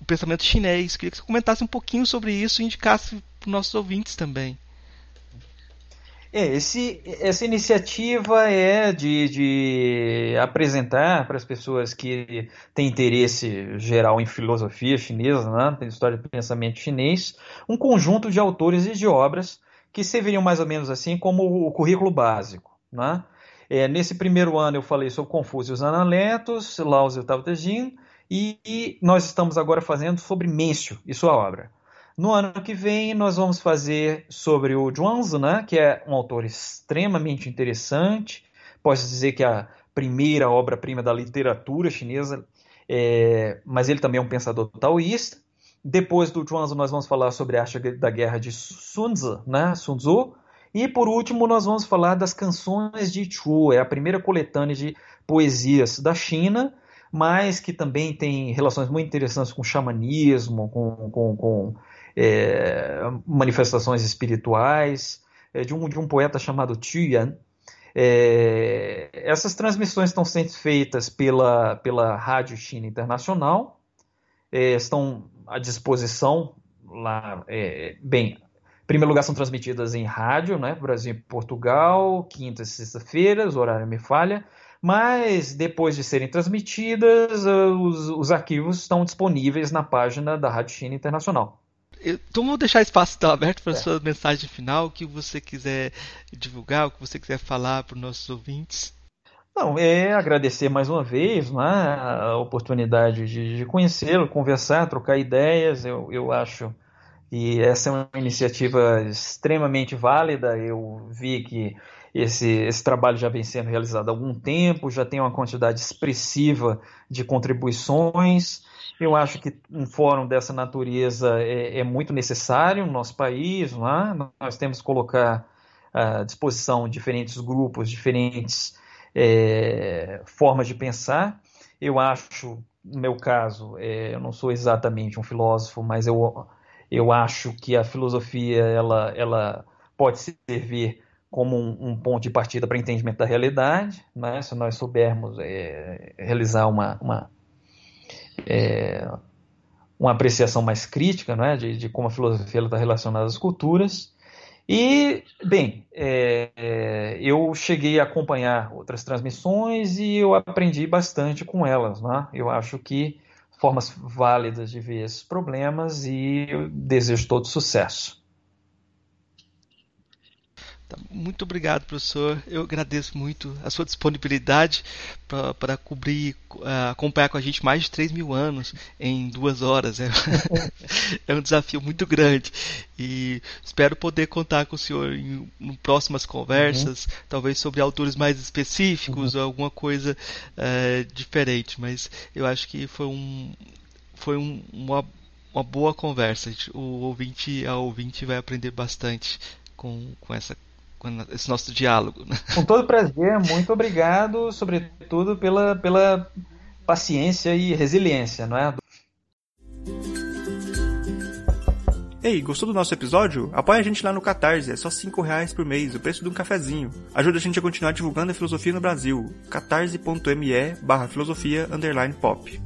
o pensamento chinês. Queria que você comentasse um pouquinho sobre isso e indicasse para os nossos ouvintes também. É, esse, essa iniciativa é de, de apresentar para as pessoas que têm interesse geral em filosofia chinesa, né, história de pensamento chinês, um conjunto de autores e de obras que serviriam mais ou menos assim como o currículo básico. Né? É, nesse primeiro ano eu falei sobre Confúcio e os Analetos, Lao e Tao Te Ching, e nós estamos agora fazendo sobre Mêncio e sua obra. No ano que vem, nós vamos fazer sobre o Zhuangzi, né, que é um autor extremamente interessante. Posso dizer que é a primeira obra-prima da literatura chinesa, é, mas ele também é um pensador taoísta. Depois do Zhuangzi, nós vamos falar sobre a arte da guerra de Sun Tzu, né, Sun Tzu. E por último, nós vamos falar das canções de Chu, é a primeira coletânea de poesias da China, mas que também tem relações muito interessantes com xamanismo, com, com, com é, manifestações espirituais, é, de, um, de um poeta chamado Tuyan. É, essas transmissões estão sendo feitas pela, pela Rádio China Internacional, é, estão à disposição lá, é, bem, em primeiro lugar são transmitidas em rádio, né, Brasil e Portugal, quinta e sexta-feiras, horário me falha, mas depois de serem transmitidas, os, os arquivos estão disponíveis na página da Rádio China Internacional. Então vou deixar espaço então, aberto para a é. sua mensagem final, o que você quiser divulgar, o que você quiser falar para os nossos ouvintes. Não, é agradecer mais uma vez né, a oportunidade de, de conhecê-lo, conversar, trocar ideias. Eu, eu acho que essa é uma iniciativa extremamente válida. Eu vi que esse, esse trabalho já vem sendo realizado há algum tempo, já tem uma quantidade expressiva de contribuições. Eu acho que um fórum dessa natureza é, é muito necessário no nosso país. É? Nós temos que colocar à disposição diferentes grupos, diferentes é, formas de pensar. Eu acho, no meu caso, é, eu não sou exatamente um filósofo, mas eu, eu acho que a filosofia ela, ela pode servir como um, um ponto de partida para entendimento da realidade, né? se nós soubermos é, realizar uma, uma é, uma apreciação mais crítica né, de, de como a filosofia está relacionada às culturas. E, bem, é, é, eu cheguei a acompanhar outras transmissões e eu aprendi bastante com elas. Né? Eu acho que formas válidas de ver esses problemas e eu desejo todo sucesso. Tá, muito obrigado, professor. Eu agradeço muito a sua disponibilidade para cobrir, uh, acompanhar com a gente mais de 3 mil anos em duas horas. É, é, um desafio muito grande. E espero poder contar com o senhor em, em próximas conversas, uhum. talvez sobre autores mais específicos uhum. ou alguma coisa uh, diferente. Mas eu acho que foi, um, foi um, uma, uma boa conversa. O ouvinte, a ouvinte vai aprender bastante com, com essa com esse nosso diálogo. Né? Com todo prazer, muito obrigado, sobretudo pela, pela paciência e resiliência, não é? Ei, gostou do nosso episódio? Apoie a gente lá no Catarse, é só 5 reais por mês, o preço de um cafezinho. Ajuda a gente a continuar divulgando a filosofia no Brasil. catarse.me barra filosofia underline pop.